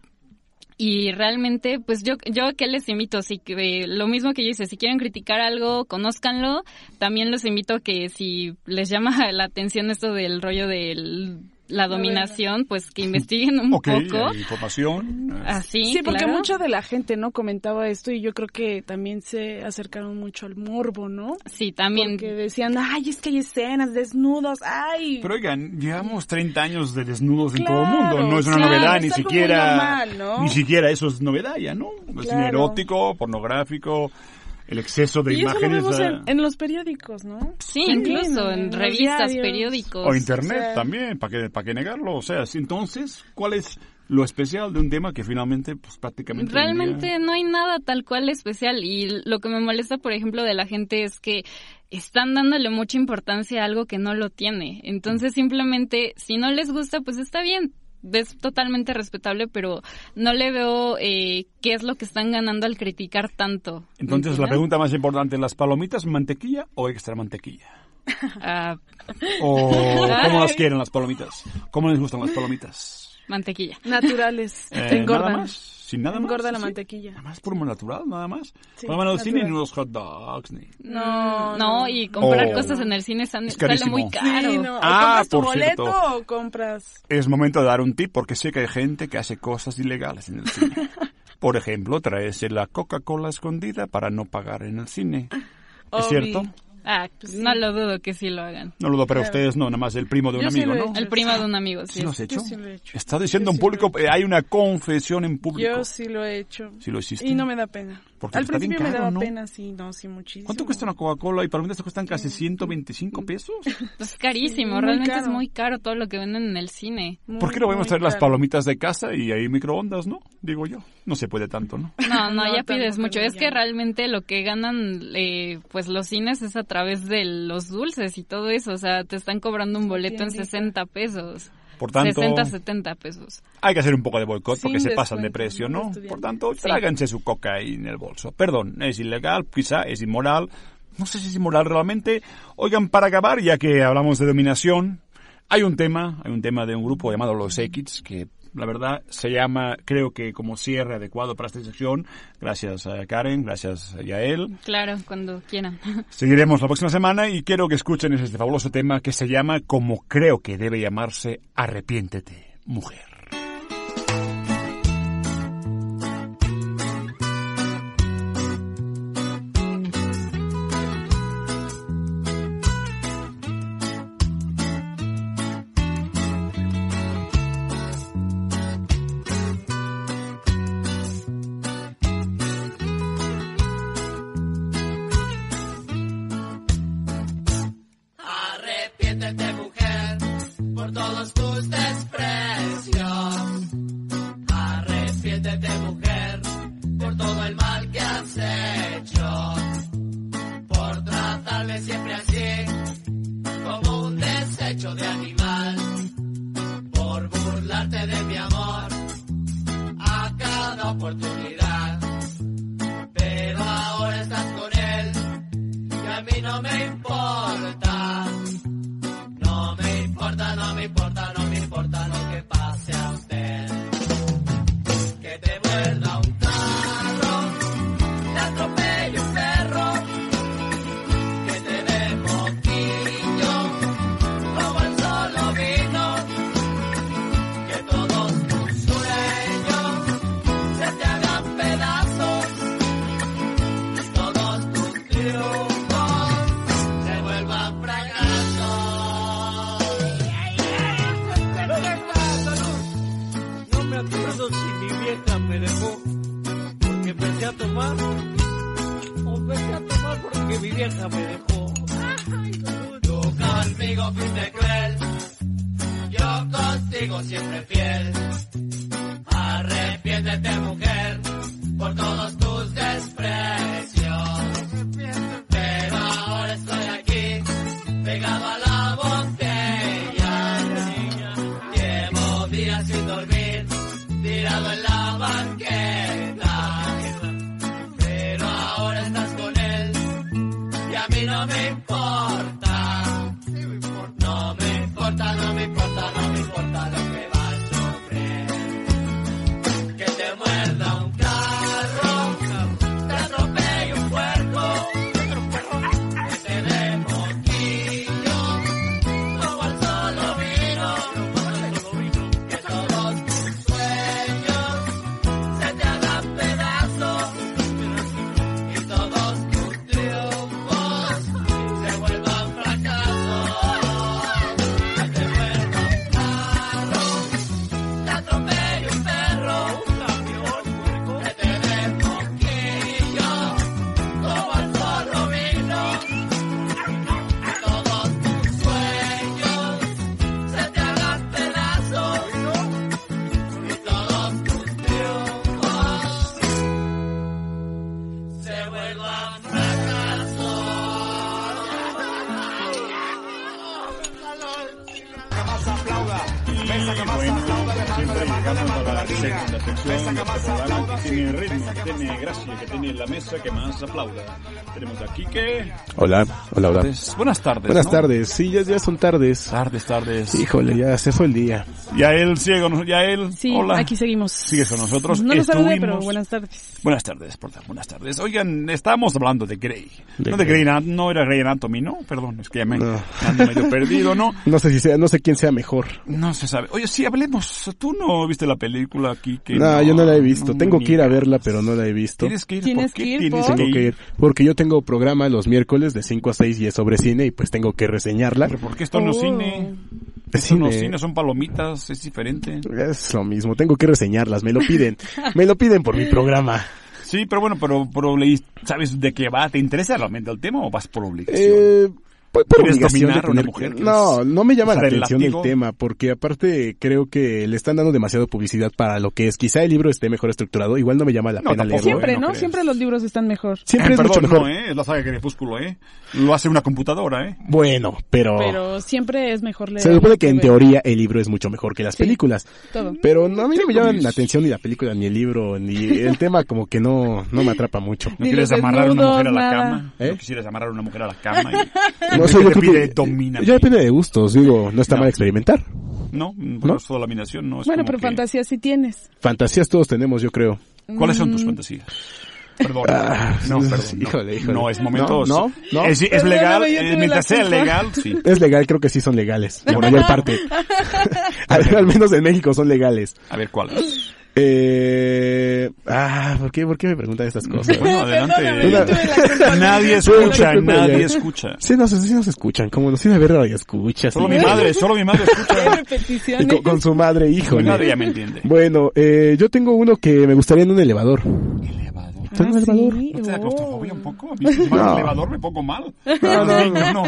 S10: Y realmente, pues yo, yo que les invito, así que lo mismo que yo hice, si quieren criticar algo, conózcanlo. También los invito que si les llama la atención esto del rollo de la dominación, pues que investiguen un
S8: Ok,
S10: poco.
S8: hay información.
S10: Así,
S11: Sí, porque
S10: claro.
S11: mucha de la gente, ¿no? Comentaba esto y yo creo que también se acercaron mucho al morbo, ¿no?
S10: Sí, también.
S11: Porque decían, ay, es que hay escenas, desnudos, ay.
S8: Pero oigan, llevamos 30 años de desnudos en todo el mundo. No es una
S11: claro,
S8: novedad,
S11: es
S8: ni siquiera.
S11: normal, ¿no?
S8: Ni siquiera eso es novedad ya, ¿no?
S11: Claro.
S8: erótico, pornográfico, el exceso de
S11: y eso lo
S8: imágenes.
S11: vemos en, en los periódicos, ¿no?
S10: Sí, incluso en revistas,
S11: diarios.
S10: periódicos.
S8: O internet
S11: O sea-
S8: también, ¿para qué, para qué negarlo? O sea, si entonces, ¿cuál es lo especial de un tema que finalmente, pues prácticamente... día-
S10: Realmente no hay nada tal cual especial y lo que me molesta, por ejemplo, de la gente es que están dándole mucha importancia a algo que no lo tiene. Entonces simplemente, si no les gusta, pues está bien. Es totalmente respetable, pero no le veo eh, qué es lo que están ganando al criticar tanto.
S8: Entonces, la pregunta más importante, ¿las palomitas mantequilla o extra mantequilla?
S10: Ah,
S8: ¿O cómo las quieren las palomitas? ¿Cómo les gustan las palomitas?
S10: mantequilla.
S11: Naturales.
S8: Eh,
S11: te engordan.
S8: ¿Nada más? ¿Sin nada más?
S11: Engorda la
S8: ¿Sí?
S11: mantequilla.
S8: Nada más por natural, nada más.
S11: Sí,
S8: Vamos al cine y los hot dogs, ni...
S11: No,
S10: No, y comprar
S8: Oh.
S10: cosas en el cine sale,
S8: Es
S10: sale muy caro.
S11: Sí, no. ¿O
S8: Ah,
S11: compras tu
S8: por
S11: boleto
S8: cierto.
S11: o compras?
S8: Es momento de dar un tip porque sé que hay gente que hace cosas ilegales en el cine. Por ejemplo, traerse la Coca-Cola escondida para no pagar en el cine. ¿Es
S11: Obvi.
S8: cierto?
S10: Ah, no lo dudo que sí lo hagan.
S8: No lo dudo para
S11: Claro.
S8: ustedes, no, nada más el primo de un
S11: Yo sí
S8: amigo,
S11: lo he
S8: ¿no?
S11: hecho.
S10: El primo de un amigo, sí.
S8: ¿Sí lo has hecho?
S11: Yo sí lo he hecho.
S8: Está diciendo
S11: Yo
S8: en
S11: sí he
S8: público, hay una confesión en público.
S11: Yo sí lo he hecho.
S8: Sí lo hiciste.
S11: Y no me da pena.
S8: Porque
S11: Al principio me
S8: caro,
S11: daba
S8: ¿no?
S11: pena, sí, no, sí, muchísimo.
S8: ¿Cuánto cuesta una Coca-Cola y palomitas te cuestan casi 125 pesos?
S10: Pues es carísimo, realmente es muy caro todo lo que venden en el cine.
S8: ¿Por qué no podemos traer las
S11: caro.
S8: palomitas de casa y hay microondas, no? Digo yo. No se puede tanto, ¿no?
S10: No, no,
S11: No,
S10: ya pides mucho. Es
S11: ya.
S10: que realmente lo que ganan, eh, pues los cines es a través de los dulces y todo eso. O sea, te están cobrando un boleto en
S11: tiendita.
S10: 60 pesos.
S8: Por tanto,
S10: 60, 70 pesos.
S8: hay que hacer un poco de boicot porque se pasan de precio,
S11: ¿no?
S8: Por tanto, tráiganse su coca ahí en el bolso. Perdón, es ilegal, quizá es inmoral. No sé si es inmoral realmente. Oigan, para acabar, ya que hablamos de dominación, hay un tema, hay un tema de un grupo llamado Los X que la verdad se llama, creo que como cierre adecuado para esta sección. Gracias a Karen, gracias a Yael.
S10: Claro, cuando quieran.
S8: Seguiremos la próxima semana y quiero que escuchen este fabuloso tema que se llama como creo que debe llamarse Arrepiéntete, mujer.
S12: Me importa. No me importa, no me importa, no me importa lo que pase a usted.
S13: Tomar o empecé a tomar porque mi vieja me dejó.
S12: Tú conmigo fuiste cruel, yo contigo siempre fiel. Arrepiéntete mujer por todos
S8: aplauda. Tenemos aquí que...
S14: Hola, hola, hola.
S8: Buenas tardes.
S14: Buenas
S8: ¿no?
S14: tardes, sí, ya, ya son tardes.
S8: Tardes, tardes.
S14: Híjole, ya se fue el día.
S8: Ya él sigue con ya él.
S11: Sí,
S8: Hola.
S11: aquí seguimos.
S8: Sigues con nosotros.
S11: No lo saludé, pero buenas tardes.
S8: Buenas tardes, por favor, buenas tardes. Oigan, estábamos hablando de Grey.
S14: De
S8: no de
S14: Grey.
S8: No era Grey Anatomy, ¿no? Perdón, es que ya me
S14: No.
S8: ando medio perdido, ¿no?
S14: No sé si sea, no sé quién sea mejor.
S8: No se sabe. Oye, sí, hablemos. ¿Tú no viste la película aquí? Que
S14: no, yo no la he visto.
S8: no,
S14: Tengo que ir a verla, pero no la he visto.
S8: Tienes que ir.
S11: Tienes
S8: ¿Por qué
S11: que ir,
S8: tienes
S11: ¿por?
S8: que
S14: Tengo que ir. Porque yo tengo programa los miércoles de 5 a 6 y es sobre cine y pues tengo que reseñarla.
S8: Pero ¿por qué esto no es
S11: Oh.
S8: cine?
S14: Es
S8: Esto no es
S14: cine.
S8: cine, son palomitas, es diferente.
S14: Es lo mismo, tengo que reseñarlas, me lo piden. me lo piden por mi programa.
S8: Sí, pero bueno, pero, pero ¿sabes de qué va? ¿Te interesa realmente el tema o vas por obligación?
S14: Eh, por, por
S8: ¿Quieres
S14: obligación de
S8: dominar a una
S14: tener-
S8: mujer que
S14: No,
S8: es-
S14: no me llama la atención el tema, porque aparte creo que le están dando demasiada publicidad para lo que es. Quizá el libro esté mejor estructurado, igual no me llama la
S8: No,
S14: pena leerlo.
S11: Siempre,
S8: no
S11: ¿no? Siempre los libros están mejor.
S14: Siempre
S8: Eh,
S14: es mucho mejor.
S8: no, ¿eh? Es la saga Crepúsculo, ¿eh? Lo hace una computadora, ¿eh?
S14: Bueno, pero,
S11: Pero siempre es mejor leer.
S14: se supone que en
S11: ver.
S14: teoría el libro es mucho mejor que las
S11: Sí.
S14: películas.
S11: Todo.
S14: Pero no, a mí no me llaman
S8: pues.
S14: la atención ni la película, ni el libro, ni el tema como que no, no me atrapa mucho.
S8: ¿No quieres amarrar a una mujer a la cama?
S14: ¿Eh?
S8: ¿No quisieras amarrar a una mujer a la cama?
S14: No
S8: que
S14: yo
S8: te
S14: creo
S8: pide
S14: que
S8: domíname?
S14: ya depende de gustos, digo, no está
S8: No.
S14: mal experimentar.
S8: No,
S14: ¿No?
S8: por la laminación no es
S11: Bueno, pero
S8: que-
S11: fantasía sí tienes.
S14: Fantasías todos tenemos, yo creo.
S8: ¿Cuáles son
S11: Mm.
S8: tus fantasías? Perdón.
S14: Ah,
S8: no, perdón. no.
S14: híjole, híjole.
S8: No, es momento.
S14: No, no, no.
S8: Es, legal, eh, mientras sea legal, sí.
S14: Es legal, creo que sí son legales. La mayor parte. al, al menos en México son legales.
S8: A ver, ¿cuál?
S14: Eh, ah, ¿por qué, ¿por qué me preguntan estas cosas?
S8: Bueno, adelante.
S11: La.
S8: Nadie escucha, nadie
S14: sí.
S8: escucha.
S14: Sí nos, sí nos escuchan, como nos iba a ver radio escuchas.
S8: Solo mi madre, solo mi madre escucha.
S14: con, con su madre,
S8: Mi
S14: híjole.
S8: madre ya me entiende.
S14: Bueno, eh, yo tengo uno que me gustaría en un elevador.
S8: Elevador.
S14: ¿Está en un
S11: Ah,
S14: elevador?
S11: sí.
S8: ¿No te da
S11: Oh.
S8: claustrofobia un poco? A mí si
S14: No.
S8: el elevador me pongo mal.
S14: No, no,
S8: no.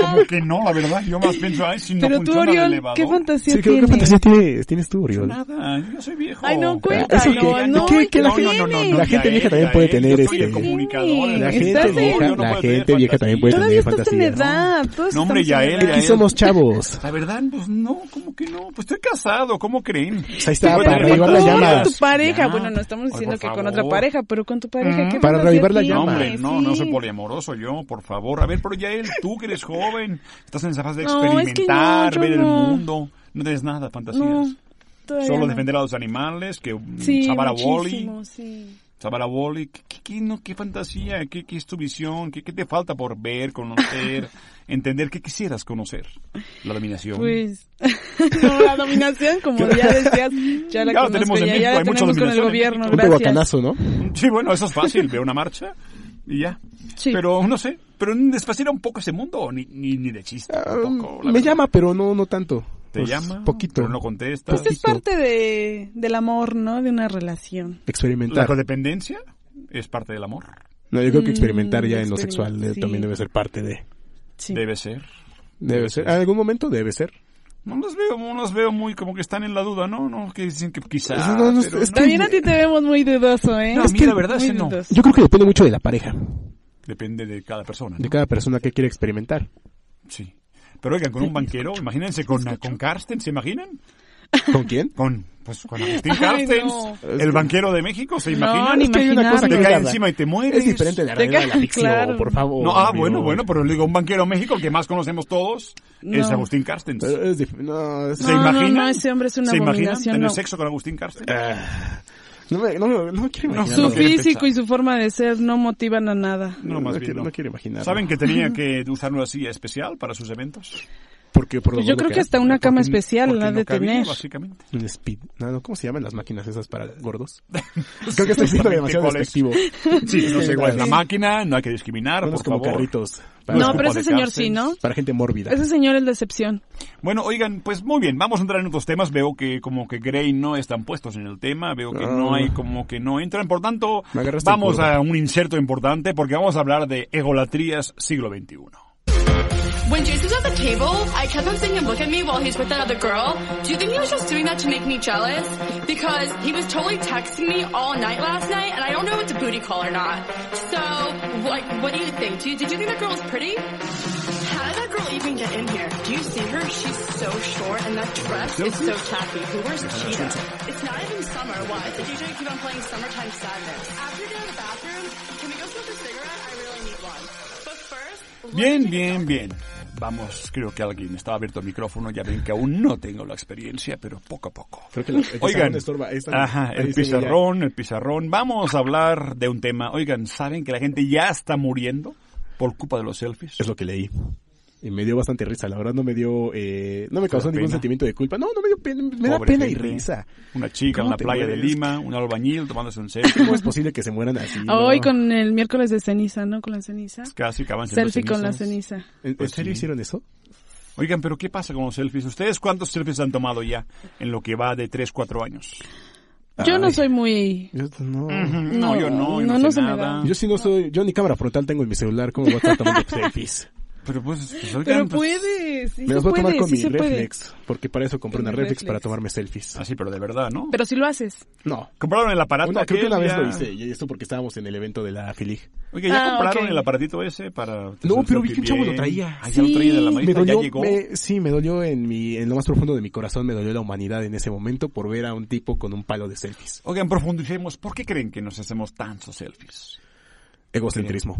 S8: Como que no, la verdad. Yo más pienso, ay, si no
S11: Pero tú,
S8: funciona el
S11: Oriol,
S8: elevador.
S11: ¿qué fantasía
S14: Sí, ¿qué,
S11: tienes?
S14: qué fantasía tienes, tienes tú, Oriol?
S8: Nada, yo soy viejo.
S11: Ay, no,
S14: ¿Eso
S11: cuéntanos.
S14: qué?
S11: No,
S14: ¿Qué- la
S11: no,
S14: gente-
S11: no, no,
S14: la gente vieja también puede tener
S8: el
S14: este-
S8: comunicador, el
S14: La
S11: Estás
S14: gente
S11: en-
S14: vieja, la gente vieja también puede
S11: Todavía
S14: tener
S11: estás en
S14: fantasías.
S11: edad. todos
S8: No, hombre,
S11: estamos
S8: ya
S11: en
S8: él,
S14: Aquí somos chavos.
S8: La verdad, pues no, ¿cómo que no? Pues estoy casado, ¿cómo creen?
S14: Pues ahí está, para
S8: tener
S14: reavivar la
S11: Con
S8: fantasías.
S14: llama.
S11: tu pareja. Bueno, no estamos diciendo que con otra pareja, pero con tu pareja. ¿qué
S14: Para
S11: fantasía
S14: reavivar la llama.
S8: No, hombre, no, no soy
S11: Sí.
S8: poliamoroso yo, por favor. A ver, pero ya él, tú que eres joven, estás en esa fase de
S11: No, es que no,
S8: experimentar, ver el
S11: no.
S8: mundo. No tienes nada, fantasías. Solo
S11: no.
S8: defender a los animales, que mm,
S11: Sí,
S8: salvar a Wally.
S11: sí.
S8: Salvar a Wally. ¿Qué, qué, qué, no, qué fantasía? ¿Qué, ¿Qué es tu visión? ¿Qué, ¿Qué te falta por ver, conocer, entender? ¿Qué quisieras conocer? La dominación.
S11: Pues, no, la dominación, como ya decías, ya la
S8: Ya
S11: conozco,
S8: tenemos en
S11: ya,
S8: México,
S11: ya la
S8: hay mucha
S11: tenemos con el gobierno,
S14: Un
S11: gracias.
S14: tehuacanazo, ¿no?
S8: Sí, bueno, eso es fácil. Veo una marcha y ya.
S11: Sí.
S8: Pero no sé, pero desfascina un poco ese mundo, ni, ni, ni de chiste.
S14: Ah,
S8: un poco, la
S14: me
S8: verdad.
S14: llama, pero no, no tanto.
S8: Te
S14: Pues,
S8: llama,
S14: Poquito.
S8: pero no contestas.
S11: Pues es parte de, del amor, ¿no? De una relación.
S8: La
S14: Experimentar.
S8: codependencia es parte del amor.
S14: No, yo creo que
S11: Mm,
S14: experimentar ya en lo
S11: experiment-
S14: sexual eh,
S11: sí.
S14: también debe ser parte de...
S11: Sí.
S8: Debe ser.
S14: Debe ser. En algún momento debe ser.
S8: No los veo, no los veo muy como que están en la duda, ¿no? No, que dicen que quizás.
S14: Eso no, no,
S8: pero
S14: es
S8: no.
S14: que-
S11: También a ti te vemos muy dudoso, ¿eh?
S8: No, a mí la verdad es que no.
S11: dudoso.
S14: Yo creo que depende mucho de la pareja,
S8: Depende de cada persona. ¿no?
S14: de cada persona que quiere experimentar.
S8: Sí. Pero oigan, con un banquero, imagínense con, con Karsten, ¿se imaginan?
S14: ¿Con quién?
S8: Con, pues, con Agustín Carstens,
S11: no.
S8: el banquero de México, ¿se
S11: No,
S8: imagina?
S11: ni
S8: Es que hay una cosa que
S11: imaginarlo.
S8: cae encima y te mueres.
S14: Es diferente de la
S11: Te
S14: realidad de la ficción,
S11: claro.
S14: por favor.
S8: No, ah,
S14: amigo.
S8: bueno, bueno, pero le digo un banquero México, el que más conocemos todos, es
S11: No.
S8: Agustín Carstens.
S14: Es dif- no, es-
S8: ¿Se
S11: No, no,
S8: imaginan?
S11: no, ese hombre es una
S8: ¿Se
S11: abominación,
S8: tener
S11: no.
S8: sexo con Agustín Carstens?
S14: Ah, no, me, no, me- no me quiero imaginar.
S11: Su
S8: no
S11: físico y su forma de ser no motivan a nada.
S8: No, más
S14: no
S8: bien
S14: quiero-
S8: no.
S14: no quiero imaginar.
S8: ¿Saben que tenía que usar una silla especial para sus eventos?
S14: Porque por
S11: Pues yo creo
S14: que
S11: que hasta una cama especial
S8: Porque
S11: la
S8: no
S11: de
S8: cabía,
S11: tener.
S8: básicamente.
S14: Un speed. No, no, ¿cómo se llaman las máquinas esas para gordos? Creo que estoy siendo demasiado despectivo.
S8: Sí, no sé cuál es la máquina, no hay que discriminar, por
S14: como
S8: favor.
S14: carritos.
S11: No pero ese señor sí, ¿no?
S14: Para gente mórbida.
S11: Ese señor es decepción.
S8: Bueno, oigan, pues muy bien, vamos a entrar en otros temas. Veo que como que Grey no están puestos en el tema, veo que no
S14: Ah.
S8: hay como que no entran. Por tanto, vamos a un inserto importante porque vamos a hablar de egolatrías siglo XXI.
S15: When Jason was at the table, I kept on seeing him look at me while he's with that other girl. Do you think he was just doing that to make me jealous? Because he was totally texting me all night last night, and I don't know if it's a booty call or not. So, like, what do you think? Do you, did you think that girl was pretty? How did that girl even get in here? Do you see her? She's so short, and that dress is so tacky. Who wears cheetah? It's not even summer. Why? The DJ keep on playing Summertime Sadness. After you get out of the bathroom, can we go smoke a cigarette? I really need one. But first,
S8: Bien, bien, bien. Vamos, creo que alguien estaba abierto el micrófono, ya ven que aún no tengo la experiencia, pero poco a poco.
S14: Creo que la-
S8: Oigan,
S14: estorba.
S8: Ajá, el pizarrón, el pizarrón. Vamos a hablar de un tema. Oigan, ¿saben que la gente ya está muriendo por culpa de los selfies?
S14: Es lo que leí. Y me dio bastante risa, la verdad no me dio, eh, no me
S8: ¿Te da
S14: causó ningún
S8: pena?
S14: sentimiento de culpa. No, no me dio pena, me da y risa.
S8: Una chica en
S14: ¿Cómo
S8: la playa de? Lima, un albañil tomándose un selfie.
S14: ¿Cómo es posible que se mueran así?
S11: Hoy
S14: no?
S11: con el miércoles de ceniza, ¿no? Con la ceniza.
S8: Casi acaban
S11: Selfie con la ceniza.
S14: ¿En, en
S8: Pues
S14: serio
S8: sí.
S14: hicieron eso?
S8: Oigan, pero ¿qué pasa con los selfies? ¿Ustedes cuántos selfies han tomado ya en lo que va de 3, 4 años?
S11: Yo no soy muy...
S14: Yo, no.
S8: Yo no, yo
S11: no,
S8: no,
S11: no
S8: sé
S11: se me
S8: nada.
S11: da.
S14: Yo sí no soy, yo ni cámara frontal tengo en mi celular, ¿cómo voy a estar tomando selfies?
S8: Pero pues, pues, oigan,
S11: Pero
S8: pues-
S11: puedes, sí
S14: Me las voy a tomar con
S11: sí
S14: mi
S11: se puede.
S14: reflex, porque para eso compré una reflex,
S11: reflex.
S14: para tomarme selfies.
S8: Así, pero de verdad, ¿no?
S11: Pero si lo haces.
S14: No.
S8: ¿Compraron el aparato
S14: Una, creo que una vez
S8: ya?
S14: lo hice, y esto porque estábamos en el evento de la Filig.
S8: Oye, ¿ya
S11: Ah,
S8: compraron
S11: ok.
S8: el aparatito ese para...
S14: No, pero vi que un chavo lo traía.
S8: Ah, ya lo traía de la
S11: Sí.
S8: manita,
S14: Me dolió,
S8: ya llegó.
S14: me- sí, me dolió en mi, en lo más profundo de mi corazón, me dolió la humanidad en ese momento por ver a un tipo con un palo de selfies.
S8: Oigan, profundicemos. ¿Por qué creen que nos hacemos tantos selfies?
S14: Egocentrismo.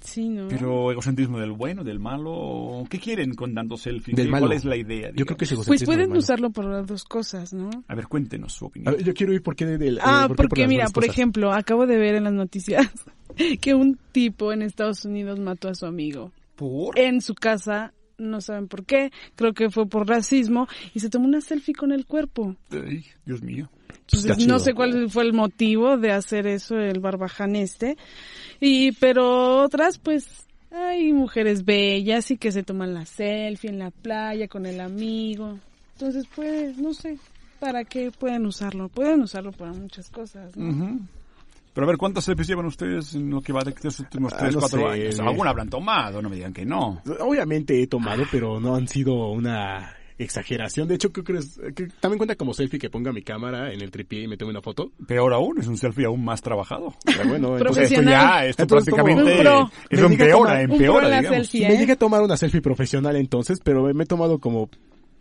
S11: Sí, ¿no?
S8: Pero egocentrismo del bueno, del malo. ¿Qué quieren con tantos selfies?
S14: Del
S8: ¿Qué-
S14: malo.
S8: ¿Cuál es la idea?
S14: Yo creo que es
S8: digamos?
S11: Pues
S14: egocentrismo.
S11: pueden usarlo por las dos cosas, ¿no?
S8: A ver, cuéntenos su
S14: A
S8: opinión.
S14: ver, yo quiero ir por qué del... eh,
S11: Ah,
S14: por qué por
S11: porque
S14: las
S11: mira, por
S14: cosas.
S11: ejemplo, acabo de ver en las noticias que un tipo en Estados Unidos mató a su amigo.
S8: ¿Por?
S11: En su casa, no saben por qué, creo que fue por racismo, y se tomó una selfie con el cuerpo.
S8: Ay, Dios mío.
S11: Pues no sé cuál fue el motivo de hacer eso el barbaján este. Y pero otras pues hay mujeres bellas y que se toman la selfie en la playa con el amigo. Entonces pues no sé para qué pueden usarlo. Pueden usarlo para muchas cosas. ¿no?
S8: Pero a ver, ¿cuántas selfies llevan ustedes en lo que va de estos últimos
S14: Ah,
S8: 3,
S14: no
S8: 4
S14: sé,
S8: años?
S14: eh.
S8: Alguna habrán tomado, no me digan que no.
S14: Obviamente he tomado, pero no han sido una exageración. De hecho, creo que, es- que también cuenta como selfie que ponga mi cámara en el tripié y me tome una foto.
S8: Peor aún, es un selfie aún más trabajado.
S14: Pero bueno,
S8: sea, esto
S11: Profesional.
S8: ya, esto
S14: Entonces,
S8: prácticamente
S11: Un
S8: eso empeora,
S14: tomar-
S8: empeora, digamos.
S11: selfie,
S14: Me
S11: ¿eh?
S14: llegué a tomar una selfie profesional entonces, pero me he tomado como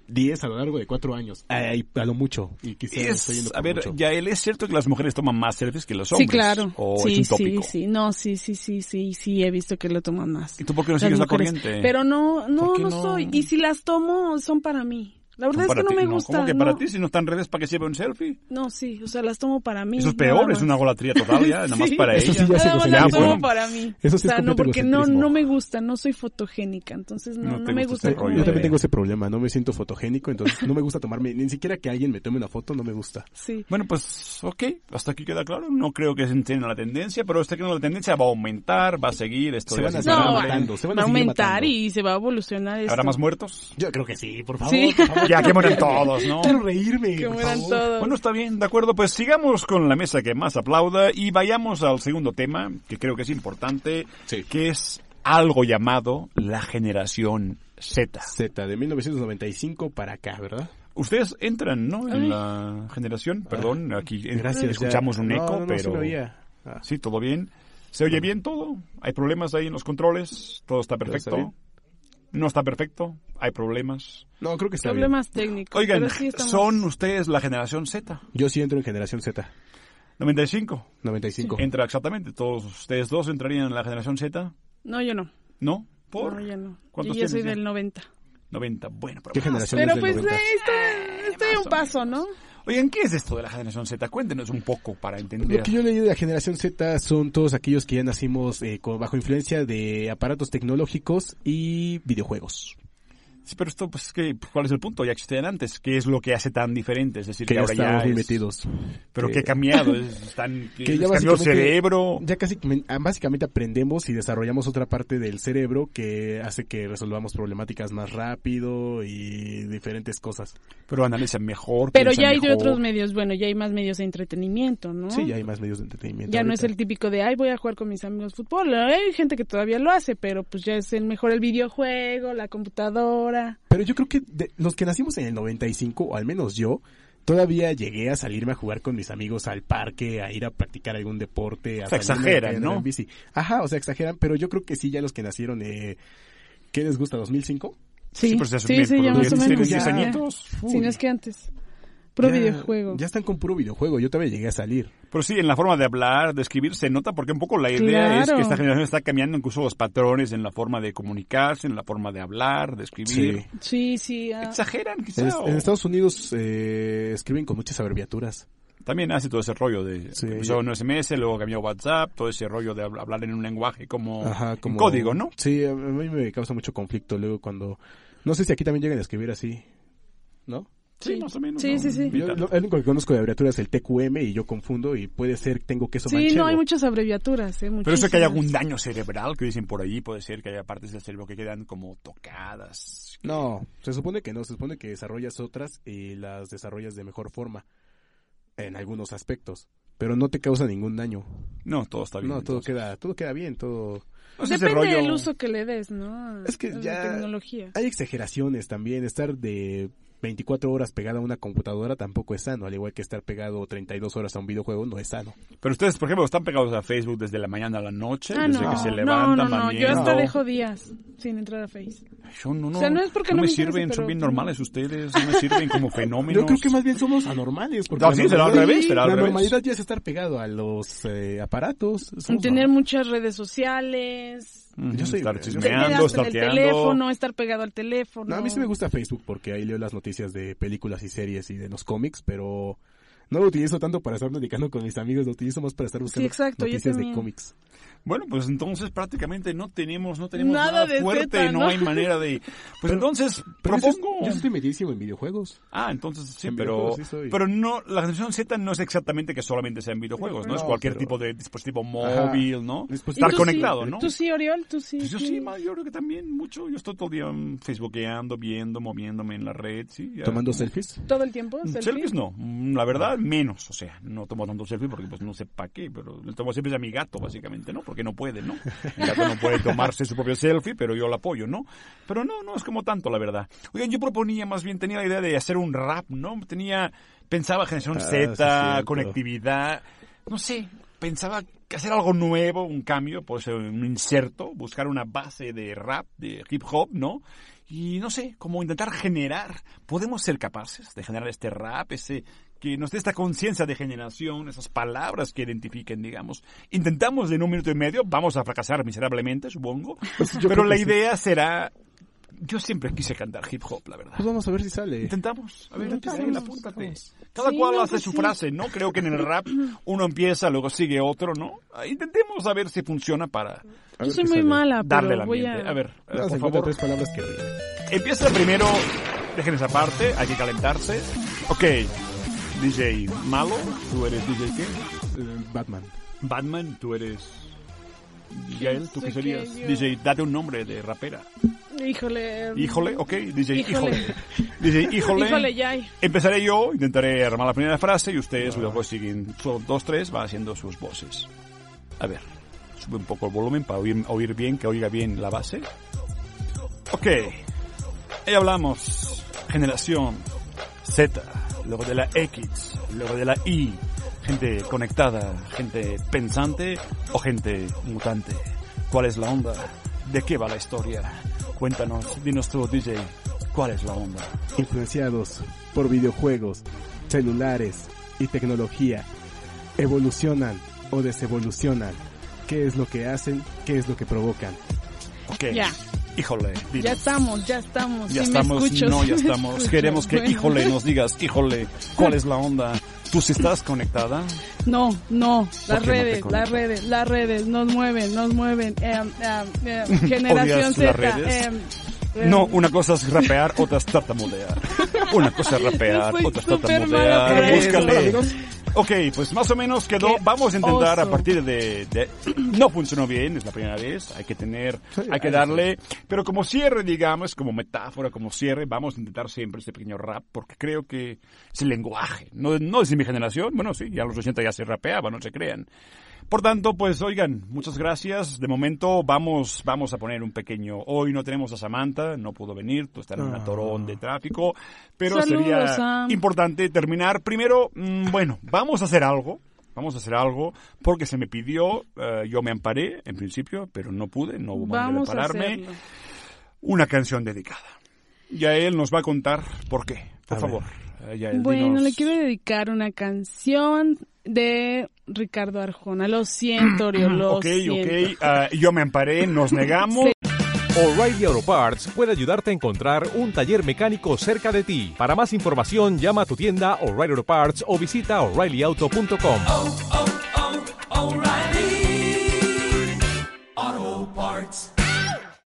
S14: 10 a lo largo de 4 años. Ay, a lo mucho. Y quizás estoy yendo
S8: Es, a ver,
S14: mucho.
S8: ya él es cierto que las mujeres toman más selfies que los
S11: Sí,
S8: hombres.
S11: claro.
S8: O
S11: sí,
S8: es un tópico.
S11: sí, sí. No, sí, sí, sí, sí, sí, he visto que lo toman más.
S8: ¿Y tú por qué no
S11: Las
S8: sigues la
S11: mujeres.
S8: corriente?
S11: Pero no, no,
S8: ¿Por qué
S11: no,
S8: no?
S11: soy. Y si las tomo, son para mí. La verdad es que no
S8: ti.
S11: me gusta.
S8: ¿Cómo que para
S11: no.
S8: ti si no están redes para que se lleve un selfie?
S11: No, sí, o sea, las tomo para mí.
S8: Eso es peor, es una golatría total ya, nada más
S11: Sí.
S8: para
S14: Eso
S8: ella.
S14: sí ya es
S11: Nada más las tomo
S8: bueno.
S11: para mí.
S14: Eso sí
S11: o
S14: es
S11: sea, no,
S14: completo
S11: porque no, no me gusta, no soy fotogénica, entonces no,
S8: No
S11: no, me
S8: gusta
S11: gusta.
S14: Yo también tengo ese problema, no me siento fotogénico, entonces no me gusta tomarme, ni siquiera que alguien me tome una foto, no me gusta.
S11: Sí.
S8: Bueno, pues, ok, hasta aquí queda claro. No creo que se entienda la tendencia, pero este que no la tendencia va a aumentar, va a seguir esto
S14: Se van a seguir
S11: No,
S14: matando, se van a
S11: va a
S14: seguir
S11: aumentar
S14: matando.
S11: y se va a evolucionar esto.
S8: ¿Habrá más muertos?
S14: Yo creo que sí, por favor.
S11: Sí.
S14: por favor.
S8: Ya que mueran todos, ¿no?
S14: Quiero reírme.
S11: Que mueran todos.
S8: Bueno, está bien, de acuerdo. Pues sigamos con la mesa que más aplauda y vayamos al segundo tema, que creo que es importante,
S14: Sí.
S8: que es algo llamado la generación Z.
S14: Z, de 1995 para acá, ¿verdad?
S8: Ustedes entran, ¿no? En la generación, perdón, aquí en-
S14: Gracias. ya.
S8: escuchamos un eco,
S14: no, no,
S8: pero...
S14: Ah,
S8: Sí, todo bien. ¿Se oye bien todo? ¿Hay problemas ahí en los controles? ¿Todo está
S14: ¿Todo está
S8: perfecto? No está perfecto, hay problemas.
S14: No, creo que está bien.
S11: Problemas técnicos.
S8: Oigan,
S11: sí estamos-
S8: ¿son ustedes la generación Z?
S14: Yo sí entro en generación Z.
S8: 95.
S14: 95.
S8: Entra exactamente. Todos ustedes dos entrarían en la generación Z.
S11: No, yo no.
S8: ¿No? ¿Por?
S11: No, yo no.
S8: ¿Cuántos
S11: Yo ya soy
S8: ya?
S11: del 90.
S8: 90. Bueno, pero
S14: ¿Qué generación
S11: Pero
S14: es del
S11: pues
S14: 90?
S11: eh, estoy, estoy a un paso, ¿no?
S8: Oigan, ¿qué es esto de la generación Z? Cuéntenos un poco para
S14: Lo
S8: entender.
S14: que yo leí de la generación Z son todos aquellos que ya nacimos eh, bajo influencia de aparatos tecnológicos y videojuegos.
S8: Sí, pero esto, pues, ¿qué, ¿cuál es el punto? Ya existían antes. ¿Qué es lo que hace tan diferente? Es decir,
S14: Que
S8: que,
S14: ya
S8: ahora
S14: estamos
S8: ya
S14: muy
S8: es-
S14: metidos.
S8: Pero
S14: Que-
S8: ¿qué ha cambiado? Es, están,
S14: que ya
S8: cambió el
S14: básicamente-
S8: cerebro.
S14: Ya casi ah, básicamente aprendemos y desarrollamos otra parte del cerebro que hace que resolvamos problemáticas más rápido y diferentes cosas.
S8: Pero analizan mejor.
S11: Pero ya hay de
S8: mejor.
S11: otros medios, bueno, ya hay más medios de entretenimiento, ¿no?
S14: Sí, ya hay más medios de entretenimiento.
S11: Ya no es el típico de, ay, voy a jugar con mis amigos fútbol. Hay gente que todavía lo hace, pero pues ya es el mejor el videojuego, la computadora.
S14: Pero yo creo que de- los que nacimos en el 95, o al menos yo, todavía llegué a salirme a jugar con mis amigos al parque, a ir a practicar algún deporte. A
S8: O sea, exageran, ¿no?
S14: en bici. Ajá, o sea, exageran, pero yo creo que sí, ya los que nacieron, eh, ¿qué les gusta? ¿2005?
S11: Sí,
S8: pues, ya
S11: sí, sí,
S8: por
S11: ya
S8: los
S11: más o
S8: 16
S11: menos.
S8: diez
S11: ya.
S8: añitos.
S11: Si no es que antes. Puro
S14: Ya-
S11: videojuego.
S14: Ya están con puro videojuego, yo todavía llegué a salir.
S8: Pero sí, en la forma de hablar, de escribir, se nota porque un poco la idea es que esta generación está cambiando incluso los patrones en la forma de comunicarse, en la forma de hablar, de escribir.
S11: Sí, sí. ah.
S8: Exageran, quizá.
S14: En,
S8: o-
S14: en Estados Unidos eh, escriben con muchas abreviaturas.
S8: También hace todo ese rollo de
S14: Sí.
S8: empezó en SMS, luego cambió WhatsApp, todo ese rollo de habl- hablar en un lenguaje como,
S14: Ajá,
S8: en
S14: como
S8: código, ¿no?
S14: Sí, a mí me causa mucho conflicto luego cuando... No sé si aquí también llegan a escribir así, ¿no?
S8: Sí, más o menos.
S11: Sí,
S8: ¿no?
S11: sí, sí.
S14: Yo, lo, el único que conozco de abreviatura es el TQM y yo confundo y puede ser tengo queso
S11: Sí,
S14: manchego.
S11: no, hay muchas abreviaturas, ¿eh?
S8: Pero eso que haya algún
S11: muchísimas.
S8: daño cerebral que dicen por ahí, puede ser que haya partes del cerebro que quedan como tocadas.
S14: No, se supone que no, se supone que desarrollas otras y las desarrollas de mejor forma en algunos aspectos, pero no te causa ningún daño.
S8: No, todo está bien.
S14: No, todo
S8: entonces.
S14: queda, todo queda bien, todo.
S8: Sé, ese
S11: Depende
S8: rollo-
S11: del uso que le des, ¿no?
S14: Es que
S11: A la
S14: ya-
S11: tecnología.
S14: Hay exageraciones también, estar de 24 horas pegado a una computadora tampoco es sano, al igual que estar pegado 32 horas a un videojuego no es sano.
S8: Pero ustedes, por ejemplo, están pegados a Facebook desde la mañana a la noche,
S11: Ah,
S8: desde
S11: no.
S8: que se
S11: no,
S8: levantan,
S11: no, no,
S8: van
S11: yo hasta dejo días sin entrar a Face.
S8: Yo no, no,
S11: O sea, no es porque no
S8: me
S11: me interese,
S8: sirven, son bien normales ustedes, no me sirven como fenómenos.
S14: Yo creo que más bien somos anormales. Porque
S8: No,
S14: la
S8: sí, será al
S14: normalidad-
S8: revés, será al
S14: La
S8: revés.
S14: normalidad ya es estar pegado a los eh, aparatos. Somos
S11: Tener muchas redes sociales.
S14: Yo soy-
S8: estar chismeando,
S11: en el teléfono, estar pegado al teléfono.
S14: No, a mí sí me gusta Facebook porque ahí leo las noticias de películas y series y de los cómics, pero no lo utilizo tanto para estar platicando con mis amigos, lo utilizo más para estar buscando
S11: exacto,
S14: noticias de cómics.
S8: Bueno, pues entonces prácticamente no tenemos, no tenemos
S11: Nada
S8: nada,
S11: de
S8: fuerte,
S11: Zeta,
S8: no
S11: ¿no?
S8: hay manera de... Pues entonces,
S14: Pero
S8: propongo...
S14: yo estoy metidísimo en videojuegos.
S8: Ah, entonces sí,
S14: En
S8: pero,
S14: sí
S8: pero no, la generación Z no es exactamente que solamente sea en videojuegos, ¿no? es cualquier
S14: pero-
S8: tipo de dispositivo
S14: Ajá.
S8: móvil, ¿no?
S14: Dispositivo-
S11: ¿Y
S8: Estar conectado,
S11: sí?
S8: ¿no?
S11: ¿Tú sí, Oriol? ¿Tú sí?
S8: Pues yo sí,
S11: sí.
S8: ma, yo creo que también mucho. Yo estoy todo el día mm, facebookeando, viendo, moviéndome en la red, sí. ya.
S14: ¿Tomando selfies?
S11: ¿Todo el tiempo?
S8: Mm,
S11: ¿Selfie?
S8: Selfies no, Mm, la verdad menos, o sea, no tomo tanto selfie porque pues no sé para qué, pero le tomo selfies a mi gato básicamente, ¿no? Porque no puede, ¿no? Mi gato no puede tomarse su propio selfie, pero yo lo apoyo, ¿no? Pero no, no es como tanto, la verdad. Oigan, yo proponía más bien, tenía la idea de hacer un rap, ¿no? Tenía, pensaba generación
S14: Ah,
S8: Z, conectividad, no sé, pensaba hacer algo nuevo, un cambio, puede ser un inserto, buscar una base de rap, de hip hop, ¿no? Y no sé, como intentar generar, podemos ser capaces de generar este rap, ese que nos dé esta conciencia de generación, esas palabras que identifiquen, digamos. Intentamos en un minuto y medio, vamos a fracasar miserablemente, supongo,
S14: yo
S8: pero la
S14: que sí.
S8: idea será, yo siempre quise cantar hip hop, la verdad.
S14: Pues vamos a ver si sale.
S8: Intentamos. A ver,
S14: Intentamos.
S8: Apúntate. Cada
S11: Sí,
S8: cual
S11: no,
S8: hace
S11: pues
S8: su
S11: sí.
S8: frase, ¿no? Creo que en el rap uno empieza, luego sigue otro, ¿no? Ah, Intentemos a ver si funciona para
S14: A
S11: Yo soy muy
S14: sale.
S11: mala,
S8: darle
S11: pero
S8: el
S11: voy
S8: ambiente.
S11: a...
S8: A ver, a ver,
S14: Vamos a
S8: por favor.
S14: tres palabras que.
S8: Empieza primero, dejen esa parte, hay que calentarse. Ok, DJ Malo, tú eres DJ qué?
S14: Eh, Batman.
S8: Batman, tú eres... Yael, ¿tú qué
S11: que
S8: serías?
S11: yo-
S8: DJ, date un nombre de rapera.
S11: Híjole.
S8: Híjole, ok, DJ Híjole.
S11: Híjole.
S8: DJ Híjole.
S11: Híjole, Yay.
S8: Empezaré yo, intentaré armar la primera frase y ustedes luego siguen, son dos, tres, van haciendo sus voces. A ver, sube un poco el volumen para oír, oír bien, que oiga bien la base. Ok, ahí hablamos, generación Z, luego de la X, luego de la Y, gente conectada, gente pensante o gente mutante. ¿Cuál es la onda? ¿De qué va la historia? Cuéntanos, dinos tú, DJ, ¿cuál es la onda?
S14: Influenciados por videojuegos, celulares y tecnología, evolucionan o desevolucionan. ¿Qué es lo que hacen? ¿Qué es lo que provocan?
S8: Ok.
S11: Ya.
S8: Híjole, dinos.
S11: Ya estamos, ya estamos.
S8: Ya
S11: me
S8: estamos,
S11: escucho,
S8: no, ya estamos.
S11: escucho.
S8: Queremos que,
S11: Bueno.
S8: híjole, nos digas, híjole, ¿cuál es la onda? ¿Tú sí estás conectada?
S11: No, no,
S8: ¿Por
S11: las
S8: no
S11: redes, las redes, las redes nos mueven, nos mueven. em, em,
S8: ¿Odias
S11: generación Z. em, em,
S8: No, una cosa es rapear, otra es tartamudear. Una cosa es rapear, otra es tartamudear. Búscale. Ok, pues más o menos quedó.
S11: Qué
S8: Vamos a intentar a partir de, de- No funcionó bien, es la primera vez. Hay que tener, hay que darle. Pero como cierre, digamos, como metáfora, como cierre, vamos a intentar siempre este pequeño rap, porque creo que es el lenguaje. No, no es de mi generación, bueno, sí, ya los 80 ya se rapeaba, no se crean. Por tanto, pues oigan, muchas gracias. De momento vamos, vamos a poner un pequeño. Hoy no tenemos a Samantha, no pudo venir, tú estás en un
S14: Ah.
S8: atorón de tráfico, pero
S11: Saludos,
S8: sería
S11: Sam.
S8: importante terminar. Primero, mm, bueno, vamos a hacer algo. Vamos a hacer algo porque se me pidió, eh, yo me amparé en principio, pero no pude, no hubo manera de pararme. Una canción dedicada. Ya él nos va a contar por qué. Por
S14: A
S8: favor. Eh, Yael,
S11: Bueno,
S8: dinos-
S11: le quiero dedicar una canción de Ricardo Arjona. Lo siento, Oriol, lo
S8: Ok,
S11: siento.
S8: ok. Yo me amparé, nos negamos.
S16: O'Reilly Auto Parts puede ayudarte a encontrar un taller mecánico cerca de ti. Para más información, llama a tu tienda O'Reilly Auto Parts o visita oreillyauto.com.
S9: Oh, oh, oh,